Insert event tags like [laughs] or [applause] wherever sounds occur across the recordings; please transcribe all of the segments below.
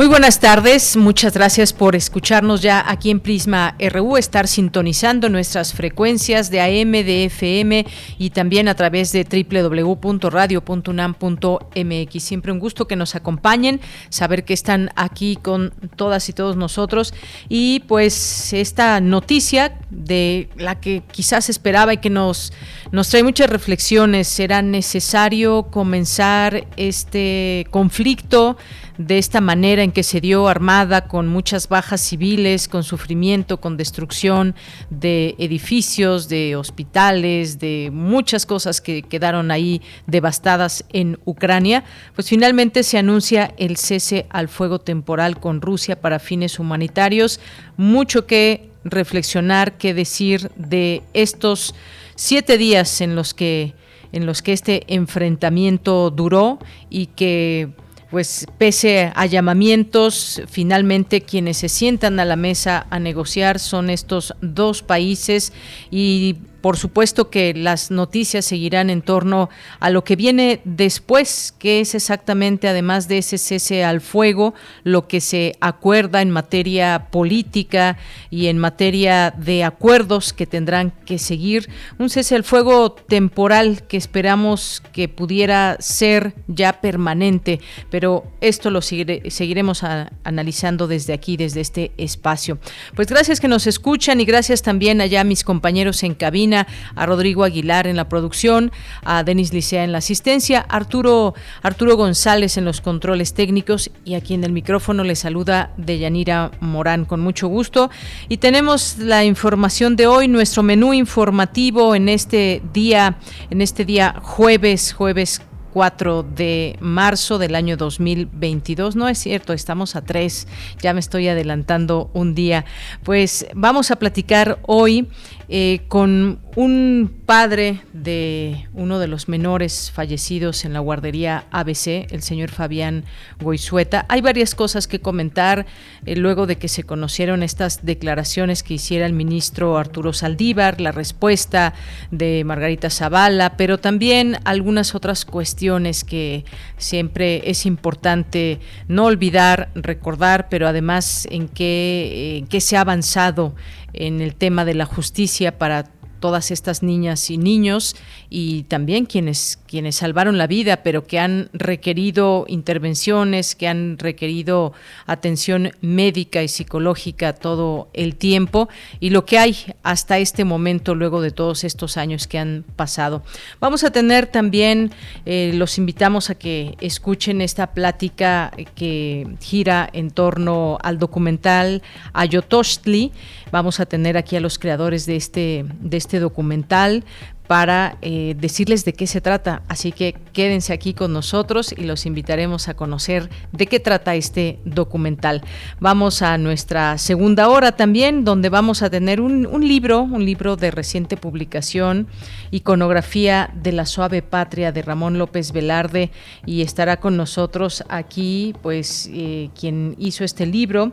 Muy buenas tardes, muchas gracias por escucharnos ya aquí en Prisma RU, estar sintonizando nuestras frecuencias de AM, de FM y también a través de www.radio.unam.mx. Siempre un gusto que nos acompañen, saber que están aquí con todas y todos nosotros y pues esta noticia de la que quizás esperaba y que nos, nos trae muchas reflexiones, será necesario comenzar este conflicto de esta manera en que se dio armada con muchas bajas civiles, con sufrimiento, con destrucción de edificios, de hospitales, de muchas cosas que quedaron ahí devastadas en Ucrania, pues finalmente se anuncia el cese al fuego temporal con Rusia para fines humanitarios. Mucho que reflexionar, que decir de estos siete días en los que en los que este enfrentamiento duró y que pues pese a llamamientos, finalmente quienes se sientan a la mesa a negociar son estos dos países y por supuesto que las noticias seguirán en torno a lo que viene después, que es exactamente, además de ese cese al fuego, lo que se acuerda en materia política y en materia de acuerdos que tendrán que seguir. Un cese al fuego temporal que esperamos que pudiera ser ya permanente, pero esto lo seguiremos analizando desde aquí, desde este espacio. Pues gracias que nos escuchan y gracias también allá a mis compañeros en cabina a Rodrigo Aguilar en la producción, a Denis Licea en la asistencia, Arturo, Arturo González en los controles técnicos y aquí en el micrófono le saluda Deyanira Morán con mucho gusto. Y tenemos la información de hoy, nuestro menú informativo en este día, en este día jueves, jueves 4 de marzo del año 2022. No es cierto, estamos a 3, ya me estoy adelantando un día. Pues vamos a platicar hoy eh, con un padre de uno de los menores fallecidos en la guardería ABC, el señor Fabián Goizueta. Hay varias cosas que comentar eh, luego de que se conocieron estas declaraciones que hiciera el ministro Arturo Saldívar, la respuesta de Margarita Zavala, pero también algunas otras cuestiones que siempre es importante no olvidar, recordar, pero además en qué, en qué se ha avanzado en el tema de la justicia para todas estas niñas y niños y también quienes, quienes salvaron la vida, pero que han requerido intervenciones, que han requerido atención médica y psicológica todo el tiempo y lo que hay hasta este momento luego de todos estos años que han pasado. Vamos a tener también, eh, los invitamos a que escuchen esta plática que gira en torno al documental Ayotostli. Vamos a tener aquí a los creadores de este, de este documental para eh, decirles de qué se trata. Así que quédense aquí con nosotros y los invitaremos a conocer de qué trata este documental. Vamos a nuestra segunda hora también, donde vamos a tener un, libro, un libro de reciente publicación, Iconografía de la Suave Patria de Ramón López Velarde, y estará con nosotros aquí, pues, eh, quien hizo este libro.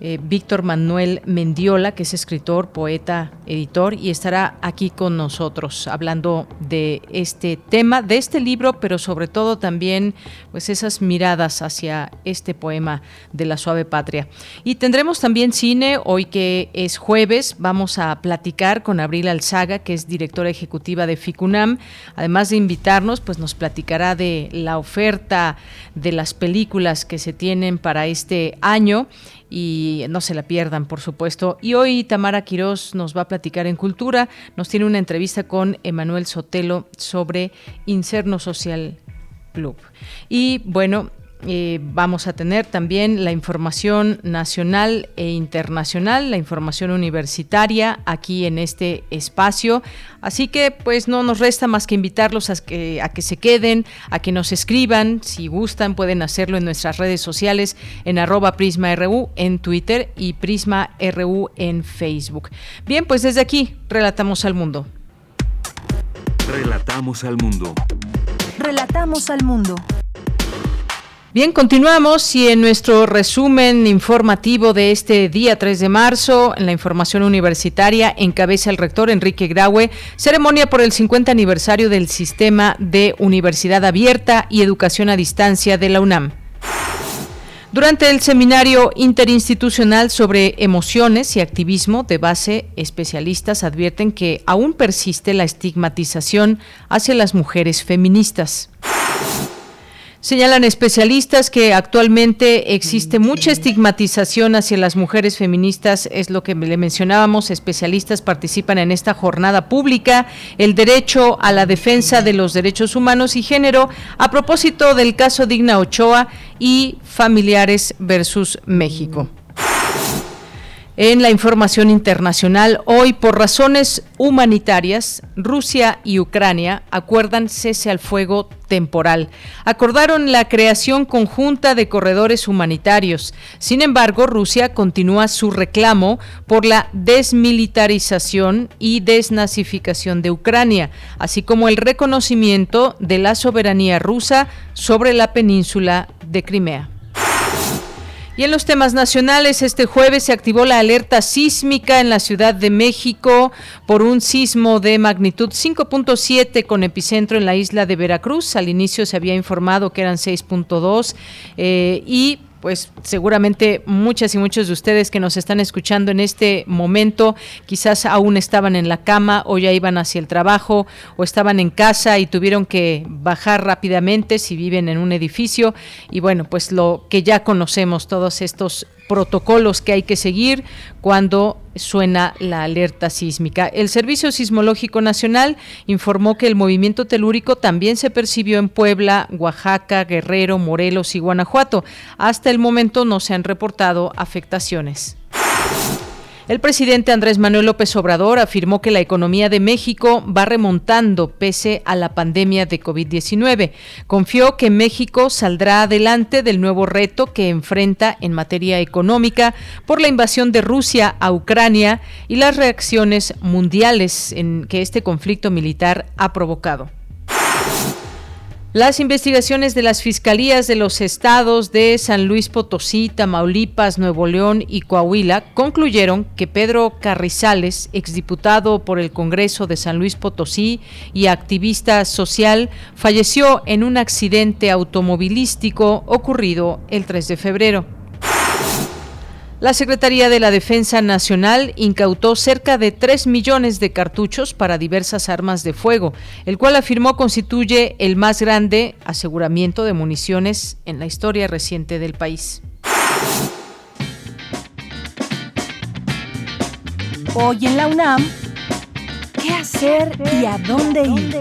Eh, Víctor Manuel Mendiola, que es escritor, poeta, editor, y estará aquí con nosotros hablando de este tema, de este libro, pero sobre todo también pues esas miradas hacia este poema de la suave patria. Y tendremos también cine, hoy que es jueves, vamos a platicar con Abril Alzaga, que es directora ejecutiva de FICUNAM. Además de invitarnos, pues nos platicará de la oferta de las películas que se tienen para este año y no se la pierdan, por supuesto. Y hoy Tamara Quirós nos va a platicar en Cultura, nos tiene una entrevista con Emanuel Sotelo sobre Incerno Social Club. Y bueno, eh, vamos a tener también la información nacional e internacional, la información universitaria aquí en este espacio. Así que pues no nos resta más que invitarlos a que, a que se queden, a que nos escriban. Si gustan pueden hacerlo en nuestras redes sociales en arroba PrismaRU en Twitter y PrismaRU en Facebook. Bien, pues desde aquí relatamos al mundo. Relatamos al mundo. Relatamos al mundo. Bien, continuamos y en nuestro resumen informativo de este día 3 de marzo, en la información universitaria, encabeza el rector Enrique Graue, ceremonia por el 50 aniversario del sistema de universidad abierta y educación a distancia de la UNAM. Durante el seminario interinstitucional sobre emociones y activismo de base, especialistas advierten que aún persiste la estigmatización hacia las mujeres feministas. Señalan especialistas que actualmente existe mucha estigmatización hacia las mujeres feministas, es lo que le mencionábamos, especialistas participan en esta jornada pública, el derecho a la defensa de los derechos humanos y género, a propósito del caso Digna Ochoa y familiares versus México. En la información internacional, hoy por razones humanitarias, Rusia y Ucrania acuerdan cese al fuego temporal. Acordaron la creación conjunta de corredores humanitarios. Sin embargo, Rusia continúa su reclamo por la desmilitarización y desnazificación de Ucrania, así como el reconocimiento de la soberanía rusa sobre la península de Crimea. Y en los temas nacionales, este jueves se activó la alerta sísmica en la Ciudad de México por un sismo de magnitud 5.7 con epicentro en la isla de Veracruz. Al inicio se había informado que eran 6.2 eh, y pues seguramente muchas y muchos de ustedes que nos están escuchando en este momento quizás aún estaban en la cama o ya iban hacia el trabajo o estaban en casa y tuvieron que bajar rápidamente si viven en un edificio. Y bueno, pues lo que ya conocemos todos estos protocolos que hay que seguir cuando suena la alerta sísmica. El Servicio Sismológico Nacional informó que el movimiento telúrico también se percibió en Puebla, Oaxaca, Guerrero, Morelos y Guanajuato. Hasta el momento no se han reportado afectaciones. El presidente Andrés Manuel López Obrador afirmó que la economía de México va remontando pese a la pandemia de COVID-19. Confió que México saldrá adelante del nuevo reto que enfrenta en materia económica por la invasión de Rusia a Ucrania y las reacciones mundiales en que este conflicto militar ha provocado. Las investigaciones de las fiscalías de los estados de San Luis Potosí, Tamaulipas, Nuevo León y Coahuila concluyeron que Pedro Carrizales, exdiputado por el Congreso de San Luis Potosí y activista social, falleció en un accidente automovilístico ocurrido el 3 de febrero. La Secretaría de la Defensa Nacional incautó cerca de 3 millones de cartuchos para diversas armas de fuego, el cual afirmó constituye el más grande aseguramiento de municiones en la historia reciente del país. Hoy en la UNAM, ¿qué hacer y a dónde ir?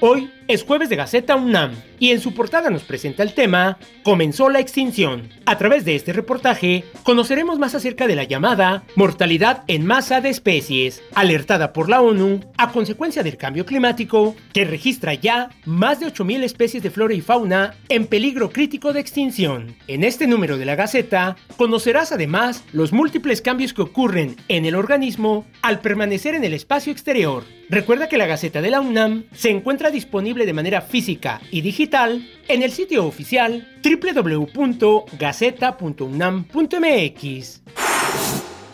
Hoy es jueves de Gaceta UNAM y en su portada nos presenta el tema Comenzó la extinción. A través de este reportaje conoceremos más acerca de la llamada mortalidad en masa de especies, alertada por la ONU a consecuencia del cambio climático, que registra ya más de 8.000 especies de flora y fauna en peligro crítico de extinción. En este número de la Gaceta conocerás además los múltiples cambios que ocurren en el organismo al permanecer en el espacio exterior. Recuerda que la Gaceta de la UNAM se encuentra disponible de manera física y digital en el sitio oficial www.gaceta.unam.mx.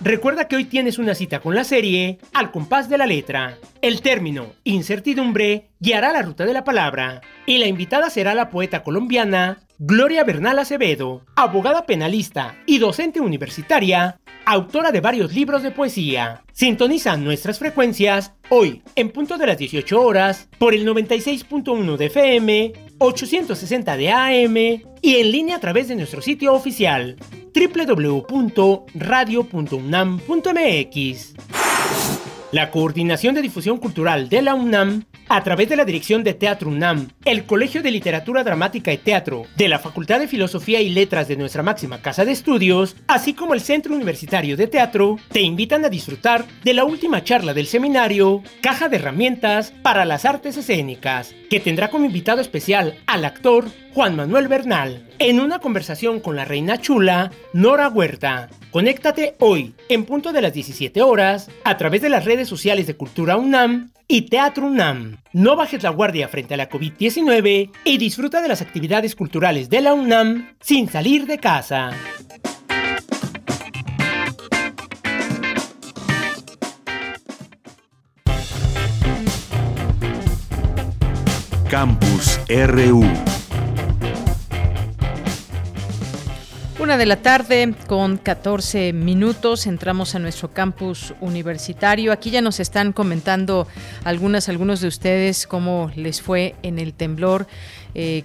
Recuerda que hoy tienes una cita con la serie Al compás de la letra. El término incertidumbre guiará la ruta de la palabra y la invitada será la poeta colombiana Gloria Bernal Acevedo, abogada penalista y docente universitaria, autora de varios libros de poesía. Sintoniza nuestras frecuencias hoy en punto de las 18 horas por el 96.1 de FM, 860 de AM y en línea a través de nuestro sitio oficial www.radio.unam.mx. La Coordinación de Difusión Cultural de la UNAM a través de la dirección de Teatro UNAM, el Colegio de Literatura Dramática y Teatro de la Facultad de Filosofía y Letras de nuestra máxima casa de estudios, así como el Centro Universitario de Teatro, te invitan a disfrutar de la última charla del seminario Caja de Herramientas para las Artes Escénicas, que tendrá como invitado especial al actor Juan Manuel Bernal, en una conversación con la reina chula Nora Huerta. Conéctate hoy, en punto de las 17 horas, a través de las redes sociales de Cultura UNAM y Teatro UNAM. No bajes la guardia frente a la COVID-19 y disfruta de las actividades culturales de la UNAM sin salir de casa. Campus RU Una de la tarde con 14 minutos entramos a nuestro campus universitario. Aquí ya nos están comentando algunas, algunos de ustedes cómo les fue en el temblor. Eh,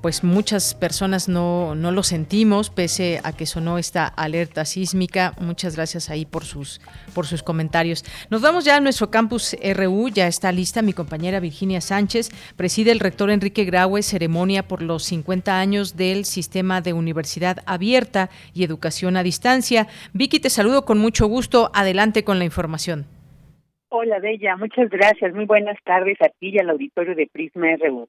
pues muchas personas no, no lo sentimos, pese a que sonó esta alerta sísmica. Muchas gracias ahí por sus, por sus comentarios. Nos vamos ya a nuestro campus RU, ya está lista mi compañera Virginia Sánchez, preside el rector Enrique Graue, ceremonia por los 50 años del sistema de universidad abierta y educación a distancia. Vicky, te saludo con mucho gusto. Adelante con la información. Hola, Bella, muchas gracias. Muy buenas tardes a ti y al auditorio de Prisma RU.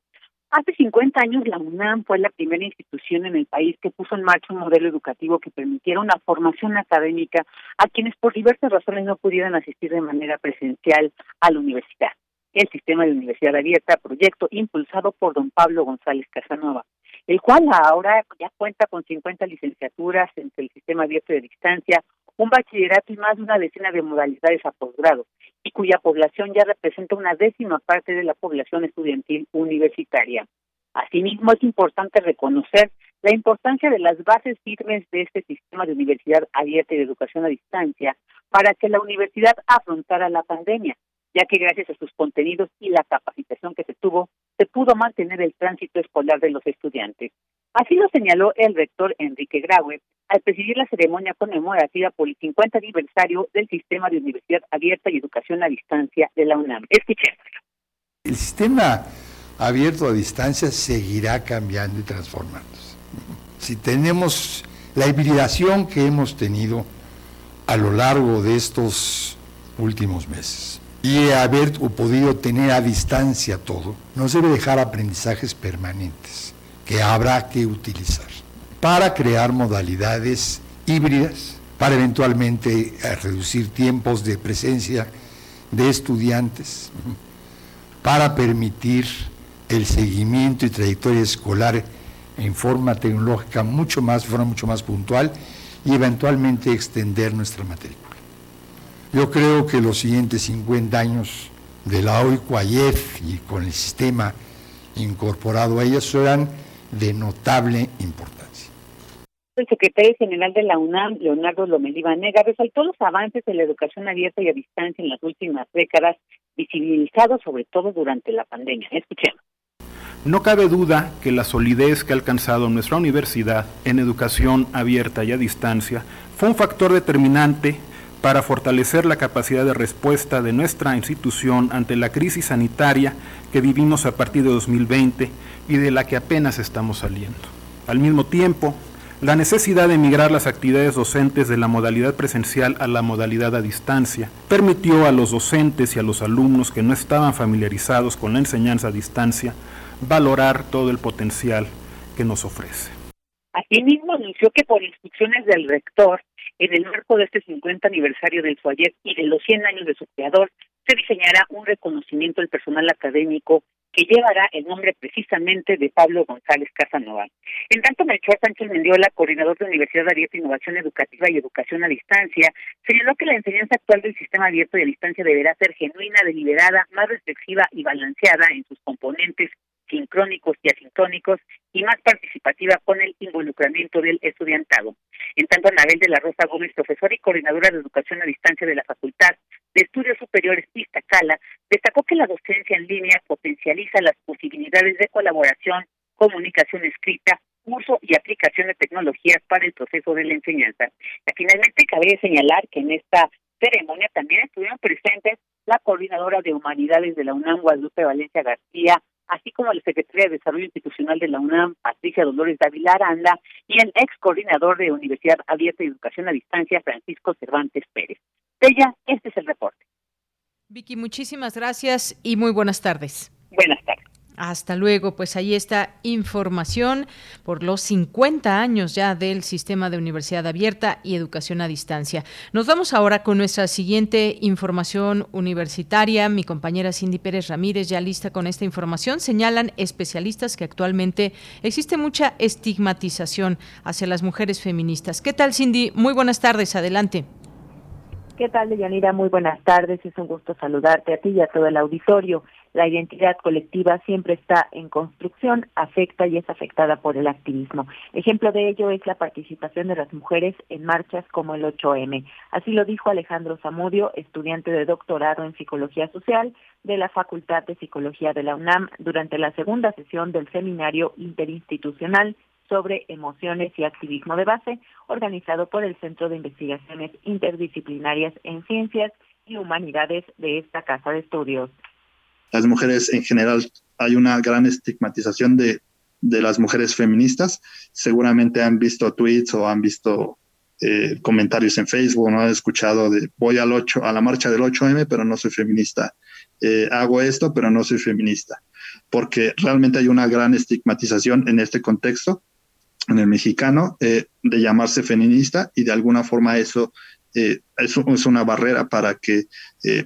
Hace 50 años la UNAM fue la primera institución en el país que puso en marcha un modelo educativo que permitiera una formación académica a quienes por diversas razones no pudieran asistir de manera presencial a la universidad. El sistema de universidad abierta, proyecto impulsado por don Pablo González Casanova, el cual ahora ya cuenta con 50 licenciaturas entre el sistema abierto de distancia, un bachillerato y más de una decena de modalidades a posgrado, y cuya población ya representa una décima parte de la población estudiantil universitaria. Asimismo, es importante reconocer la importancia de las bases firmes de este sistema de universidad abierta y de educación a distancia para que la universidad afrontara la pandemia, ya que gracias a sus contenidos y la capacitación que se tuvo, se pudo mantener el tránsito escolar de los estudiantes. Así lo señaló el rector Enrique Graue al presidir la ceremonia conmemorativa por el 50 aniversario del Sistema de Universidad Abierta y Educación a Distancia de la UNAM. Escuchémoslo. El sistema abierto a distancia seguirá cambiando y transformándose. Si tenemos la hibridación que hemos tenido a lo largo de estos últimos meses y haber podido tener a distancia todo, nos debe dejar aprendizajes permanentes que habrá que utilizar para crear modalidades híbridas, para eventualmente eh, reducir tiempos de presencia de estudiantes, para permitir el seguimiento y trayectoria escolar en forma tecnológica mucho más, forma mucho más puntual y eventualmente extender nuestra matrícula. Yo creo que los siguientes 50 años de la OICUAYEF y con el sistema incorporado a ella serán de notable importancia. El secretario general de la UNAM, Leonardo Lomelí Vanega, resaltó los avances de la educación abierta y a distancia en las últimas décadas, visibilizados sobre todo durante la pandemia. Escuchemos. No cabe duda que la solidez que ha alcanzado nuestra universidad en educación abierta y a distancia fue un factor determinante para fortalecer la capacidad de respuesta de nuestra institución ante la crisis sanitaria que vivimos a partir de 2020 y de la que apenas estamos saliendo. Al mismo tiempo, la necesidad de migrar las actividades docentes de la modalidad presencial a la modalidad a distancia permitió a los docentes y a los alumnos que no estaban familiarizados con la enseñanza a distancia valorar todo el potencial que nos ofrece. Asimismo, anunció que por instrucciones del rector, en el marco de este 50 aniversario del FUAYET y de los 100 años de su creador, se diseñará un reconocimiento al personal académico que llevará el nombre precisamente de Pablo González Casanova. En tanto, Melchor Sánchez Mendiola, coordinador de Universidad Abierta, Innovación Educativa y Educación a Distancia, señaló que la enseñanza actual del sistema abierto y a distancia deberá ser genuina, deliberada, más reflexiva y balanceada en sus componentes sincrónicos y asincrónicos y más participativa con el involucramiento del estudiantado. En tanto, Anabel de la Rosa Gómez, profesora y coordinadora de educación a distancia de la Facultad de Estudios Superiores Iztacala, destacó que la docencia en línea potencializa las posibilidades de colaboración, comunicación escrita, uso y aplicación de tecnologías para el proceso de la enseñanza. Finalmente, cabe señalar que en esta ceremonia también estuvieron presentes la coordinadora de humanidades de la UNAM, Guadalupe Valencia García, así como la secretaria de Desarrollo Institucional de la UNAM, Patricia Dolores Dávila Aranda, y el ex coordinador de Universidad Abierta y Educación a Distancia, Francisco Cervantes Pérez. Ella, este es el reporte. Vicky, muchísimas gracias y muy buenas tardes. Buenas tardes. Hasta luego, pues ahí está información por los 50 años ya del sistema de universidad abierta y educación a distancia. Nos vamos ahora con nuestra siguiente información universitaria. Mi compañera Cindy Pérez Ramírez ya lista con esta información. Señalan especialistas que actualmente existe mucha estigmatización hacia las mujeres feministas. ¿Qué tal, Cindy? Muy buenas tardes, adelante. ¿Qué tal, Deyanira? Muy buenas tardes. Es un gusto saludarte a ti y a todo el auditorio. La identidad colectiva siempre está en construcción, afecta y es afectada por el activismo. Ejemplo de ello es la participación de las mujeres en marchas como el 8M. Así lo dijo Alejandro Zamudio, estudiante de doctorado en Psicología Social de la Facultad de Psicología de la UNAM, durante la segunda sesión del seminario interinstitucional sobre emociones y activismo de base, organizado por el Centro de Investigaciones Interdisciplinarias en Ciencias y Humanidades de esta Casa de Estudios las mujeres en general hay una gran estigmatización de, las mujeres feministas. Seguramente han visto tweets o han visto eh, comentarios en Facebook, no han escuchado de voy al 8, a la marcha del 8M, pero no soy feminista. Eh, hago esto, pero no soy feminista. Porque realmente hay una gran estigmatización en este contexto, en el mexicano, eh, de llamarse feminista y de alguna forma eso es, es, una barrera para que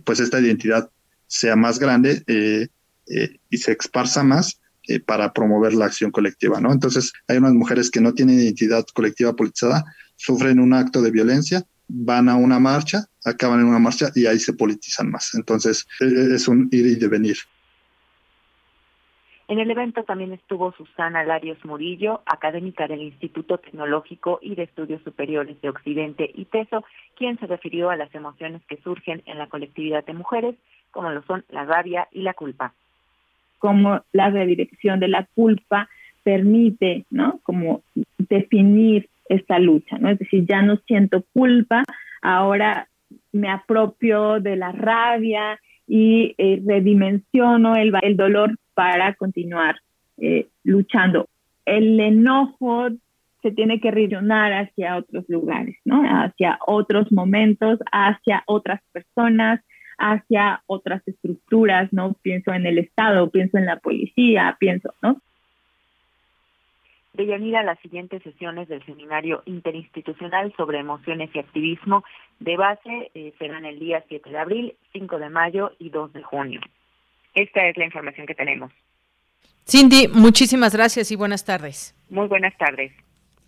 pues esta identidad sea más grande eh, eh, y se esparza más eh, para promover la acción colectiva, ¿no? Entonces, hay unas mujeres que no tienen identidad colectiva politizada, sufren un acto de violencia, van a una marcha, acaban en una marcha y ahí se politizan más. Entonces, es un ir y devenir. En el evento también estuvo Susana Larios Murillo, académica del Instituto Tecnológico y de Estudios Superiores de Occidente y TESO, quien se refirió a las emociones que surgen en la colectividad de mujeres como lo son la rabia y la culpa. Como la redirección de la culpa permite, ¿no? Como definir esta lucha, ¿no? Es decir, ya no siento culpa, ahora me apropio de la rabia y eh, redimensiono el, el, dolor para continuar eh, luchando. El enojo se tiene que regionar hacia otros lugares, ¿no? Hacia otros momentos, hacia otras personas, hacia otras estructuras, ¿no? Pienso en el Estado, pienso en la policía, pienso, ¿no? De Yanira, las siguientes sesiones del seminario interinstitucional sobre emociones y activismo de base eh, serán el día 7 de abril, 5 de mayo y 2 de junio. Esta es la información que tenemos. Cindy, muchísimas gracias y buenas tardes. Muy buenas tardes.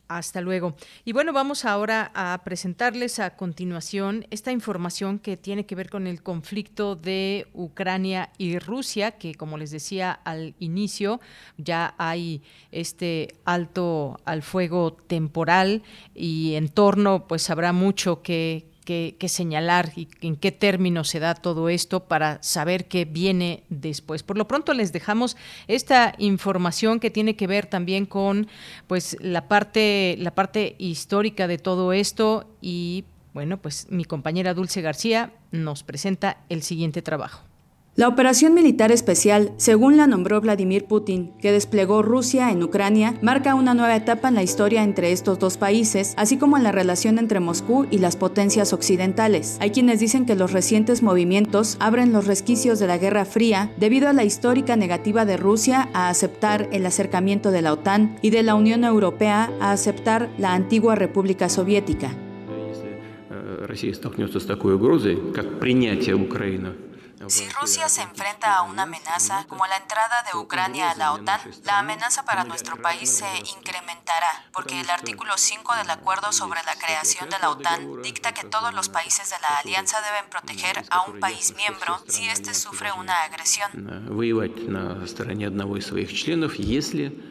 Hasta luego. Y bueno, vamos ahora a presentarles a continuación esta información que tiene que ver con el conflicto de Ucrania y Rusia, que como les decía al inicio, ya hay este alto al fuego temporal y en torno pues habrá mucho que, que, señalar y en qué términos se da todo esto para saber qué viene después. Por lo pronto les dejamos esta información que tiene que ver también con pues la parte, la parte histórica de todo esto y bueno, pues mi compañera Dulce García nos presenta el siguiente trabajo. La operación militar especial, según la nombró Vladimir Putin, que desplegó Rusia en Ucrania, marca una nueva etapa en la historia entre estos dos países, así como en la relación entre Moscú y las potencias occidentales. Hay quienes dicen que los recientes movimientos abren los resquicios de la Guerra Fría debido a la histórica negativa de Rusia a aceptar el acercamiento de la OTAN y de la Unión Europea a aceptar la antigua República Soviética. Si Rusia se enfrenta a una amenaza como la entrada de Ucrania a la OTAN, la amenaza para nuestro país se incrementará, porque el artículo 5 del acuerdo sobre la creación de la OTAN dicta que todos los países de la alianza deben proteger a un país miembro si éste sufre una agresión.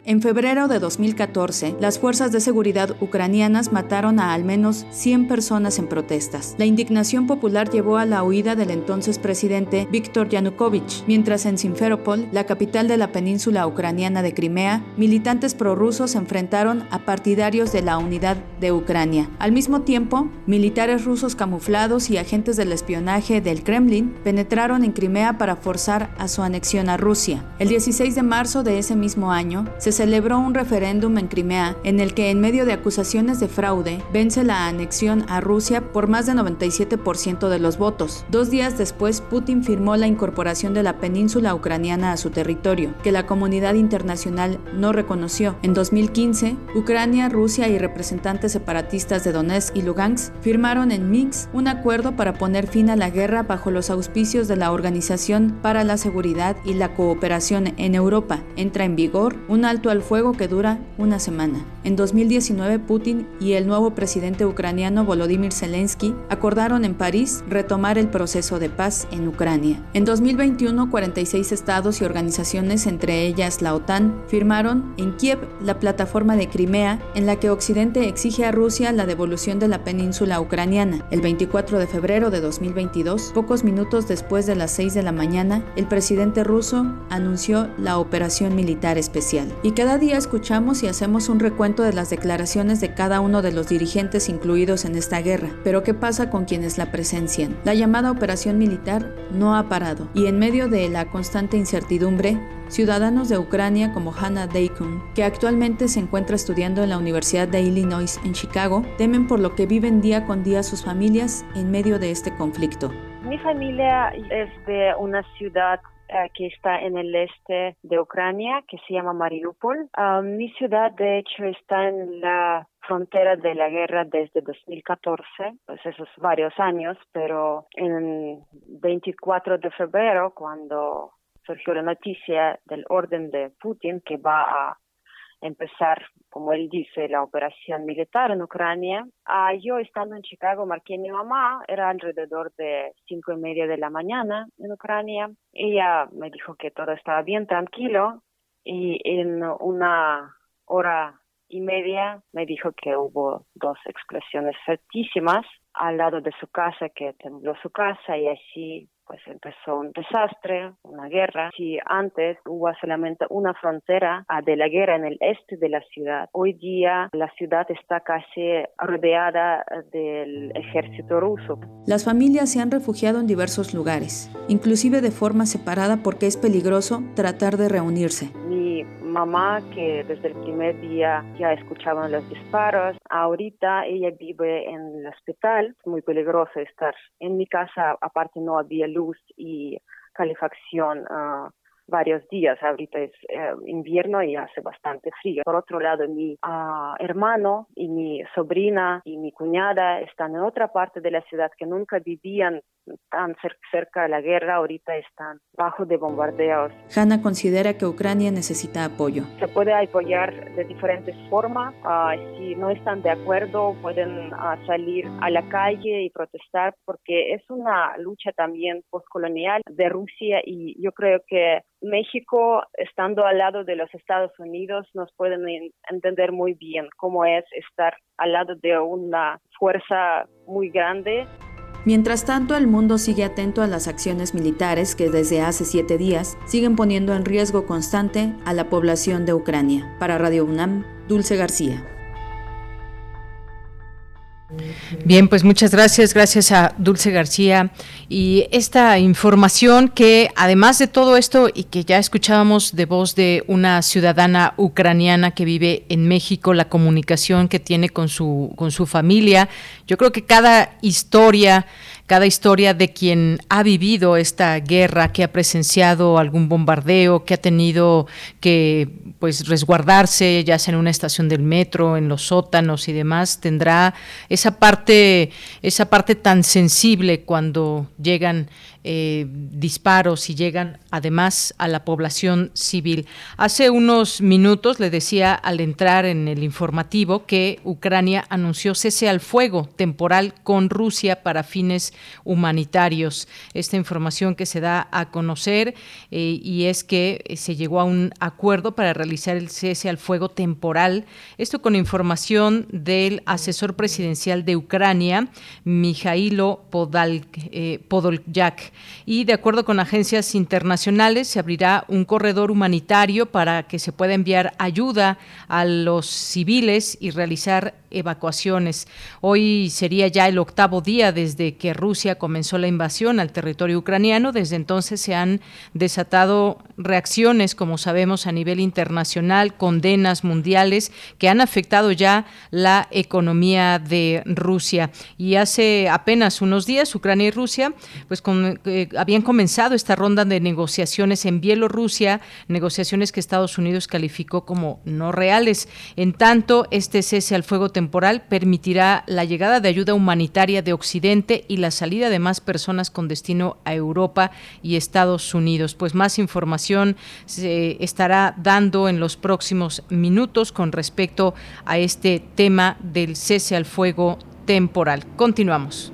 En febrero de 2014, las fuerzas de seguridad ucranianas mataron a al menos 100 personas en protestas. La indignación popular llevó a la huida del entonces presidente Viktor Yanukovych, mientras en Simferopol, la capital de la península ucraniana de Crimea, militantes prorrusos enfrentaron a partidarios de la unidad de Ucrania. Al mismo tiempo, militares rusos camuflados y agentes del espionaje del Kremlin penetraron en Crimea para forzar a su anexión a Rusia. El 16 de marzo de ese mismo año, se celebró un referéndum en Crimea en el que en medio de acusaciones de fraude vence la anexión a Rusia por más de 97% de los votos. Dos días después, Putin firmó la incorporación de la península ucraniana a su territorio, que la comunidad internacional no reconoció. En 2015, Ucrania, Rusia y representantes separatistas de Donetsk y Lugansk firmaron en Minsk un acuerdo para poner fin a la guerra bajo los auspicios de la Organización para la Seguridad y la Cooperación en Europa. Entra en vigor un alto al fuego que dura una semana. En 2019, Putin y el nuevo presidente ucraniano Volodymyr Zelensky acordaron en París retomar el proceso de paz en Ucrania. En 2021, 46 estados y organizaciones, entre ellas la OTAN, firmaron en Kiev la plataforma de Crimea en la que Occidente exige a Rusia la devolución de la península ucraniana. El 24 de febrero de 2022, pocos minutos después de las 6 de la mañana, el presidente ruso anunció la operación militar especial. Y cada día escuchamos y hacemos un recuento de las declaraciones de cada uno de los dirigentes incluidos en esta guerra. Pero ¿qué pasa con quienes la presencian? La llamada operación militar no ha parado y en medio de la constante incertidumbre, ciudadanos de Ucrania como Hannah Daikun, que actualmente se encuentra estudiando en la Universidad de Illinois en Chicago, temen por lo que viven día con día sus familias en medio de este conflicto. Mi familia es de una ciudad eh, que está en el este de Ucrania, que se llama Mariupol. Ah, mi ciudad, de hecho, está en la frontera de la guerra desde 2014, pues esos varios años, pero en 24 de febrero, cuando surgió la noticia del orden de Putin que va a empezar, como él dice, la operación militar en Ucrania. Ah, yo estando en Chicago marqué a mi mamá, era alrededor de cinco y media de la mañana en Ucrania. Ella me dijo que todo estaba bien, tranquilo, y en una hora y media me dijo que hubo dos explosiones fuertísimas al lado de su casa, que tembló su casa y así pues empezó un desastre, una guerra. Si antes hubo solamente una frontera de la guerra en el este de la ciudad, hoy día la ciudad está casi rodeada del ejército ruso. Las familias se han refugiado en diversos lugares, inclusive de forma separada porque es peligroso tratar de reunirse. Mi mamá, que desde el primer día ya escuchaban los disparos, ahorita ella vive en el hospital, es muy peligroso estar en mi casa, aparte no había luz y calefacción uh, varios días. Ahorita es eh, invierno y hace bastante frío. Por otro lado, mi uh, hermano y mi sobrina y mi cuñada están en otra parte de la ciudad que nunca vivían tan cerca de la guerra, ahorita están bajo de bombardeos. Hanna considera que Ucrania necesita apoyo. Se puede apoyar de diferentes formas. Uh, si no están de acuerdo, pueden uh, salir a la calle y protestar porque es una lucha también postcolonial de Rusia y yo creo que México, estando al lado de los Estados Unidos, nos pueden entender muy bien cómo es estar al lado de una fuerza muy grande Mientras tanto, el mundo sigue atento a las acciones militares que desde hace siete días siguen poniendo en riesgo constante a la población de Ucrania. Para Radio UNAM, Dulce García. Bien, pues muchas gracias, gracias a Dulce García. Y esta información que además de todo esto y que ya escuchábamos de voz de una ciudadana ucraniana que vive en México, la comunicación que tiene con su con su familia, yo creo que cada historia cada historia de quien ha vivido esta guerra, que ha presenciado algún bombardeo, que ha tenido que pues resguardarse, ya sea en una estación del metro, en los sótanos y demás, tendrá esa parte, esa parte tan sensible cuando llegan eh, disparos y llegan además a la población civil. Hace unos minutos le decía al entrar en el informativo que Ucrania anunció cese al fuego temporal con Rusia para fines humanitarios. Esta información que se da a conocer eh, y es que se llegó a un acuerdo para realizar el cese al fuego temporal. Esto con información del asesor presidencial de Ucrania, Mijailo Podolyak Y de acuerdo con agencias internacionales, se abrirá un corredor humanitario para que se pueda enviar ayuda a los civiles y realizar evacuaciones. Hoy sería ya el octavo día desde que Rusia comenzó la invasión al territorio ucraniano. Desde entonces se han desatado reacciones, como sabemos, a nivel internacional, condenas mundiales que han afectado ya la economía de Rusia. Y hace apenas unos días, Ucrania y Rusia pues habían comenzado esta ronda de negociaciones en Bielorrusia, negociaciones que Estados Unidos calificó como no reales. En tanto, este cese al fuego temporal permitirá la llegada de ayuda humanitaria de Occidente y la salida de más personas con destino a Europa y Estados Unidos. Pues más información se estará dando en los próximos minutos con respecto a este tema del cese al fuego temporal. Continuamos.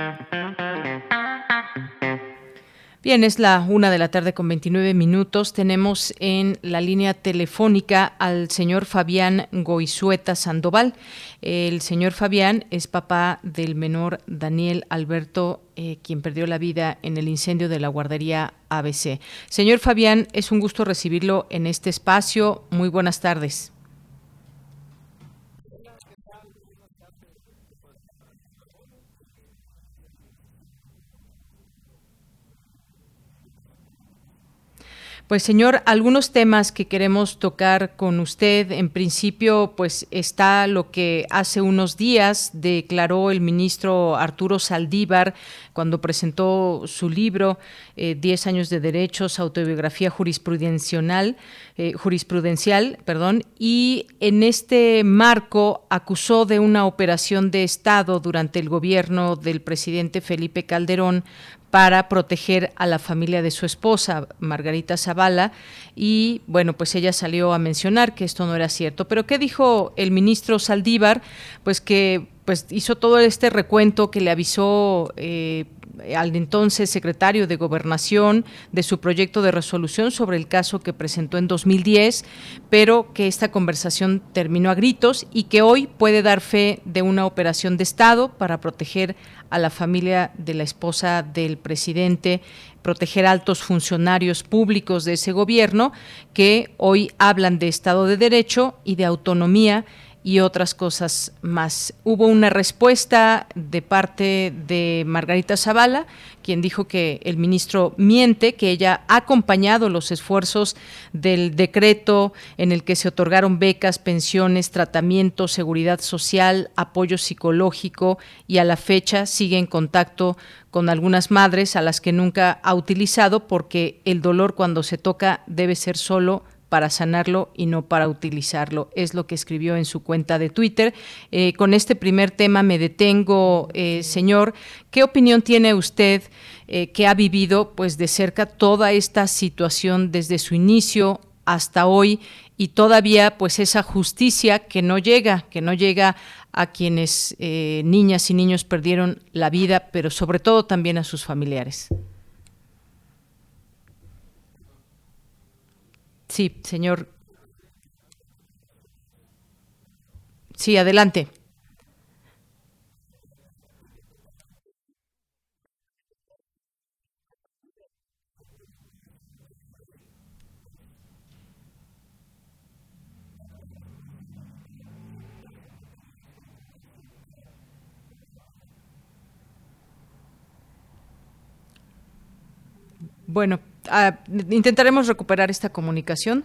Bien, es la una de la tarde con 29 minutos. Tenemos en la línea telefónica al señor Fabián Goizueta Sandoval. El señor Fabián es papá del menor Daniel Alberto, eh, quien perdió la vida en el incendio de la guardería ABC. Señor Fabián, es un gusto recibirlo en este espacio. Muy buenas tardes. Pues señor, algunos temas que queremos tocar con usted. En principio, pues está lo que hace unos días declaró el ministro Arturo Saldívar cuando presentó su libro eh, Diez años de derechos, autobiografía jurisprudencial, eh, jurisprudencial, perdón, y en este marco acusó de una operación de Estado durante el gobierno del presidente Felipe Calderón para proteger a la familia de su esposa, Margarita Zavala, y bueno, pues ella salió a mencionar que esto no era cierto. Pero ¿qué dijo el ministro Saldívar? Pues que pues hizo todo este recuento que le avisó eh, al entonces secretario de Gobernación de su proyecto de resolución sobre el caso que presentó en 2010, pero que esta conversación terminó a gritos y que hoy puede dar fe de una operación de Estado para proteger a la familia de la esposa del presidente, proteger altos funcionarios públicos de ese gobierno que hoy hablan de Estado de Derecho y de autonomía y otras cosas más. Hubo una respuesta de parte de Margarita Zavala, quien dijo que el ministro miente, que ella ha acompañado los esfuerzos del decreto en el que se otorgaron becas, pensiones, tratamiento, seguridad social, apoyo psicológico y a la fecha sigue en contacto con algunas madres a las que nunca ha utilizado porque el dolor cuando se toca debe ser solo para sanarlo y no para utilizarlo. Es lo que escribió en su cuenta de Twitter. Eh, con este primer tema me detengo, eh, señor. ¿Qué opinión tiene usted eh, que ha vivido pues de cerca toda esta situación desde su inicio hasta hoy y todavía pues esa justicia que no llega, que no llega a quienes niñas y niños perdieron la vida, pero sobre todo también a sus familiares? Sí, señor. Sí, adelante. Bueno, Ah, intentaremos recuperar esta comunicación.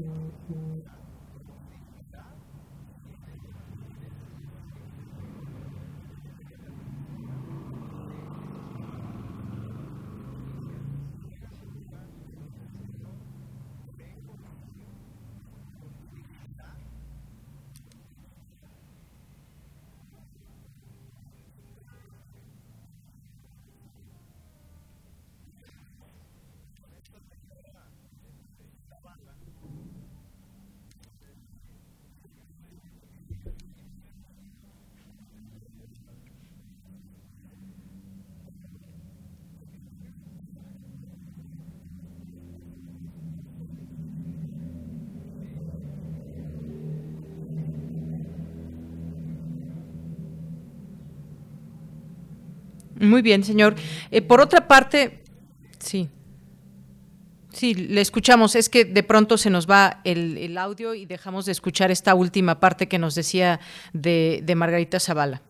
Mm-hmm. Muy bien, señor. Eh, por otra parte, sí. Sí, le escuchamos. Es que de pronto se nos va el, audio y dejamos de escuchar esta última parte que nos decía de, de Margarita Zavala.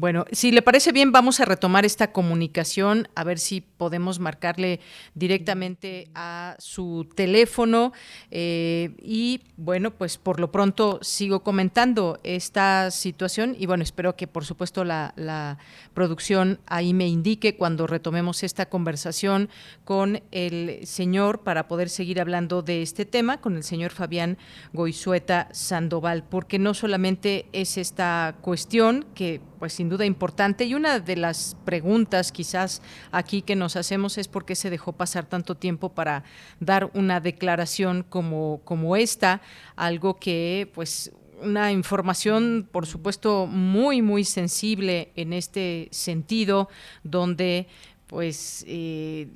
Bueno, si le parece bien, vamos a retomar esta comunicación, a ver si podemos marcarle directamente a su teléfono. Eh, y bueno, pues por lo pronto sigo comentando esta situación y bueno, espero que por supuesto la, la producción ahí me indique cuando retomemos esta conversación con el señor para poder seguir hablando de este tema, con el señor Fabián Goizueta Sandoval, porque no solamente es esta cuestión que pues sin duda importante. Y una de las preguntas quizás aquí que nos hacemos es por qué se dejó pasar tanto tiempo para dar una declaración como, como esta, algo que pues una información, por supuesto, muy, muy sensible en este sentido, donde pues eh,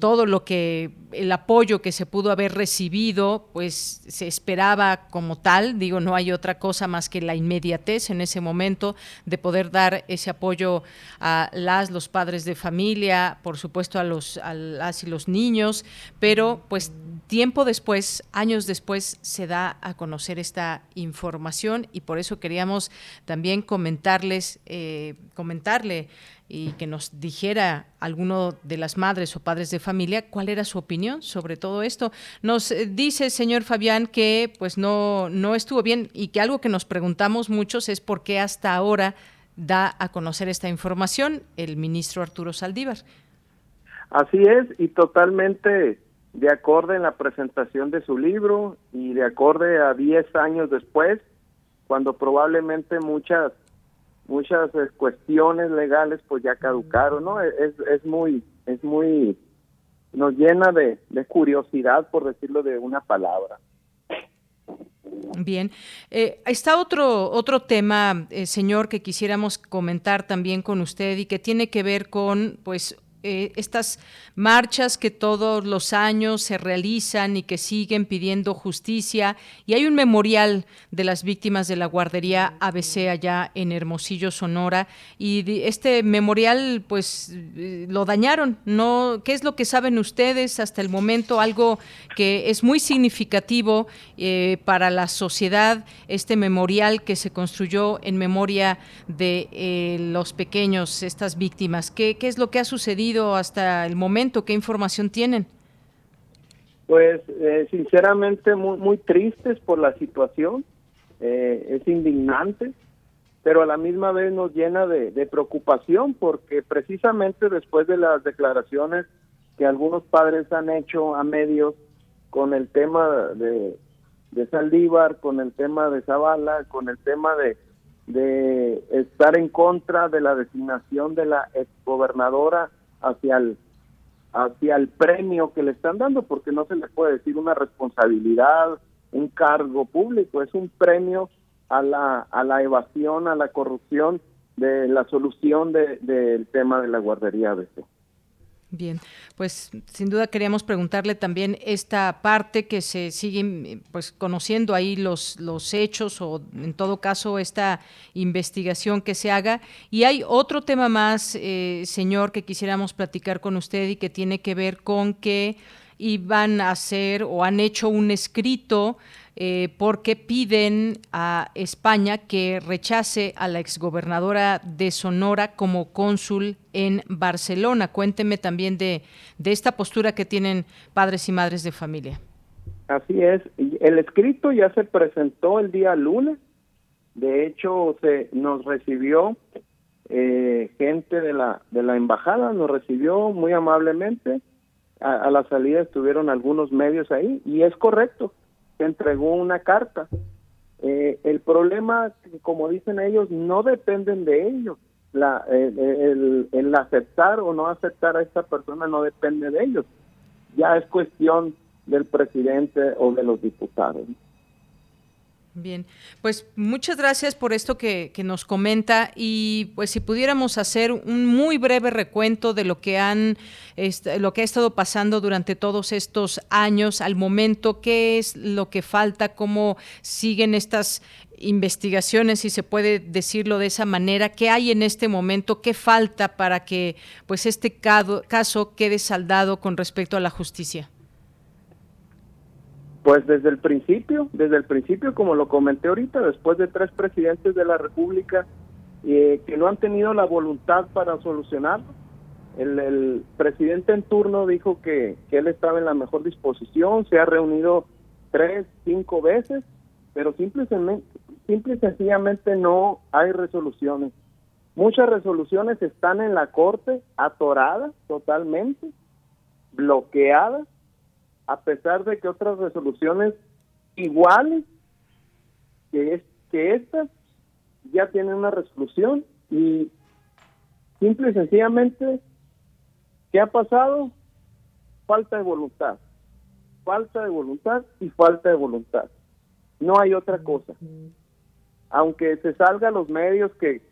todo lo que el apoyo que se pudo haber recibido pues se esperaba como tal. Digo no hay otra cosa más que la inmediatez en ese momento de poder dar ese apoyo a las los padres de familia por supuesto a los a las y los niños. Pero pues tiempo después años después se da a conocer esta información y por eso queríamos también comentarles eh, comentarle y que nos dijera alguno de las madres o padres de familia cuál era su opinión sobre todo esto. Nos eh, dice, señor Fabián, que pues no, no estuvo bien y que algo que nos preguntamos muchos es por qué hasta ahora da a conocer esta información el ministro Arturo Saldívar. Así es, y totalmente de acorde en la presentación de su libro y de acorde a 10 años después, cuando probablemente muchas muchas eh, cuestiones legales pues ya caducaron, ¿no? Es, es muy, es muy, nos llena de, curiosidad, por decirlo de una palabra. Bien, eh, está otro otro tema, eh, señor, que quisiéramos comentar también con usted y que tiene que ver con, pues, eh, estas marchas que todos los años se realizan y que siguen pidiendo justicia. Y hay un memorial de las víctimas de la guardería ABC allá en Hermosillo, Sonora. Y este memorial, pues, eh, lo dañaron. ¿no? ¿Qué es lo que saben ustedes hasta el momento? Algo que es muy significativo eh, para la sociedad, este memorial que se construyó en memoria de los pequeños, estas víctimas. ¿Qué, ¿Qué es lo que ha sucedido? Hasta el momento? ¿Qué información tienen? Pues eh, sinceramente muy, muy tristes por la situación, eh, es indignante, pero a la misma vez nos llena de, preocupación porque precisamente después de las declaraciones que algunos padres han hecho a medios con el tema de, de Saldívar, con el tema de Zavala, con el tema de, de estar en contra de la designación de la exgobernadora hacia el hacia el premio que le están dando, porque no se le puede decir una responsabilidad, un cargo público, es un premio a la, a la evasión, a la corrupción de la solución del tema de la guardería ABC. Bien, pues sin duda queríamos preguntarle también esta parte que se sigue pues conociendo ahí los los hechos o en todo caso esta investigación que se haga. Y hay otro tema más, eh, señor, que quisiéramos platicar con usted y que tiene que ver con que iban a hacer o han hecho un escrito eh, porque piden a España que rechace a la exgobernadora de Sonora como cónsul en Barcelona. Cuénteme también de, de esta postura que tienen padres y madres de familia. Así es, el escrito ya se presentó el día lunes, de hecho se nos recibió eh, gente de la de la embajada, nos recibió muy amablemente, a, a la salida estuvieron algunos medios ahí y es correcto, entregó una carta. Eh, el problema, como dicen ellos, no dependen de ellos. La, el, el, aceptar o no aceptar a esta persona no depende de ellos. Ya es cuestión del presidente o de los diputados. Bien, pues muchas gracias por esto que, nos comenta y pues si pudiéramos hacer un muy breve recuento de lo que han lo que ha estado pasando durante todos estos años al momento, qué es lo que falta, cómo siguen estas investigaciones, si se puede decirlo de esa manera, qué hay en este momento, qué falta para que pues este caso quede saldado con respecto a la justicia. Pues desde el principio, desde el principio, como lo comenté ahorita, después de tres presidentes de la República eh, que no han tenido la voluntad para solucionarlo, el, presidente en turno dijo que, él estaba en la mejor disposición, se ha reunido tres, cinco veces, pero simple, simple y sencillamente no hay resoluciones. Muchas resoluciones están en la Corte atoradas totalmente, bloqueadas, a pesar de que otras resoluciones iguales que, es, que estas ya tienen una resolución y simple y sencillamente ¿qué ha pasado? Falta de voluntad, falta de voluntad y falta de voluntad. No hay otra cosa. Aunque se salga los medios que,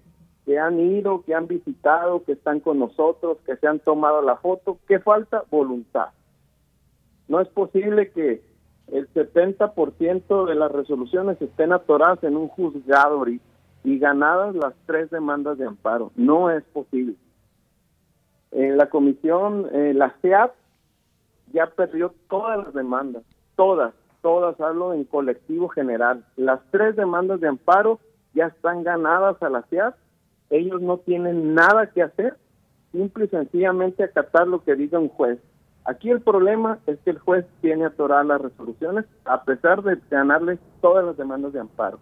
que han ido, que han visitado, que están con nosotros, que se han tomado la foto, ¿qué falta? Voluntad. No es posible que el 70% de las resoluciones estén atoradas en un juzgado y ganadas las tres demandas de amparo. No es posible. En la comisión, eh, la CEAP ya perdió todas las demandas, todas, todas, hablo en colectivo general. Las tres demandas de amparo ya están ganadas a la CEAP, ellos no tienen nada que hacer, simple y sencillamente acatar lo que diga un juez. Aquí el problema es que el juez tiene atorar las resoluciones a pesar de ganarle todas las demandas de amparo.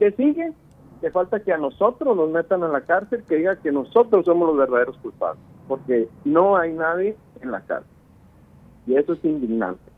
¿Qué sigue? Que falta que a nosotros nos metan en la cárcel, que diga que nosotros somos los verdaderos culpables, porque no hay nadie en la cárcel. Y eso es indignante.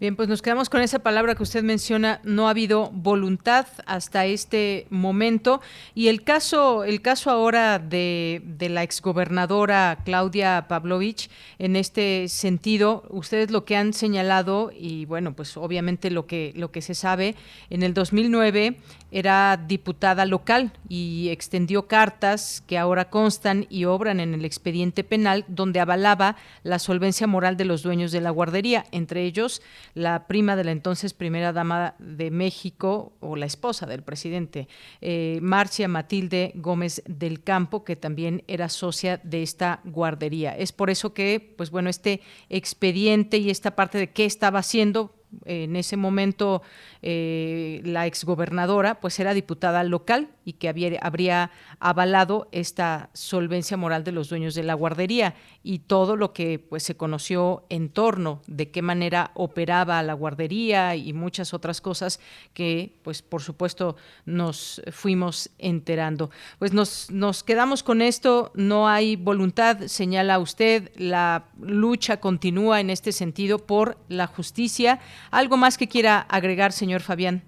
Bien, pues nos quedamos con esa palabra que usted menciona, no ha habido voluntad hasta este momento. Y el caso, el caso ahora de, de la exgobernadora Claudia Pavlovich, en este sentido, ustedes lo que han señalado, y bueno, pues obviamente lo que, lo que se sabe, en el 2009 era diputada local y extendió cartas que ahora constan y obran en el expediente penal donde avalaba la solvencia moral de los dueños de la guardería, entre ellos la prima de la entonces primera dama de México o la esposa del presidente, eh, Marcia Matilde Gómez del Campo, que también era socia de esta guardería. Es por eso que, pues bueno, este expediente y esta parte de qué estaba haciendo en ese momento eh, la exgobernadora pues era diputada local y que habría avalado esta solvencia moral de los dueños de la guardería y todo lo que pues se conoció en torno de qué manera operaba la guardería y muchas otras cosas que pues por supuesto nos fuimos enterando. Pues nos, nos quedamos con esto, no hay voluntad, señala usted, la lucha continúa en este sentido por la justicia. ¿Algo más que quiera agregar, señor Fabián?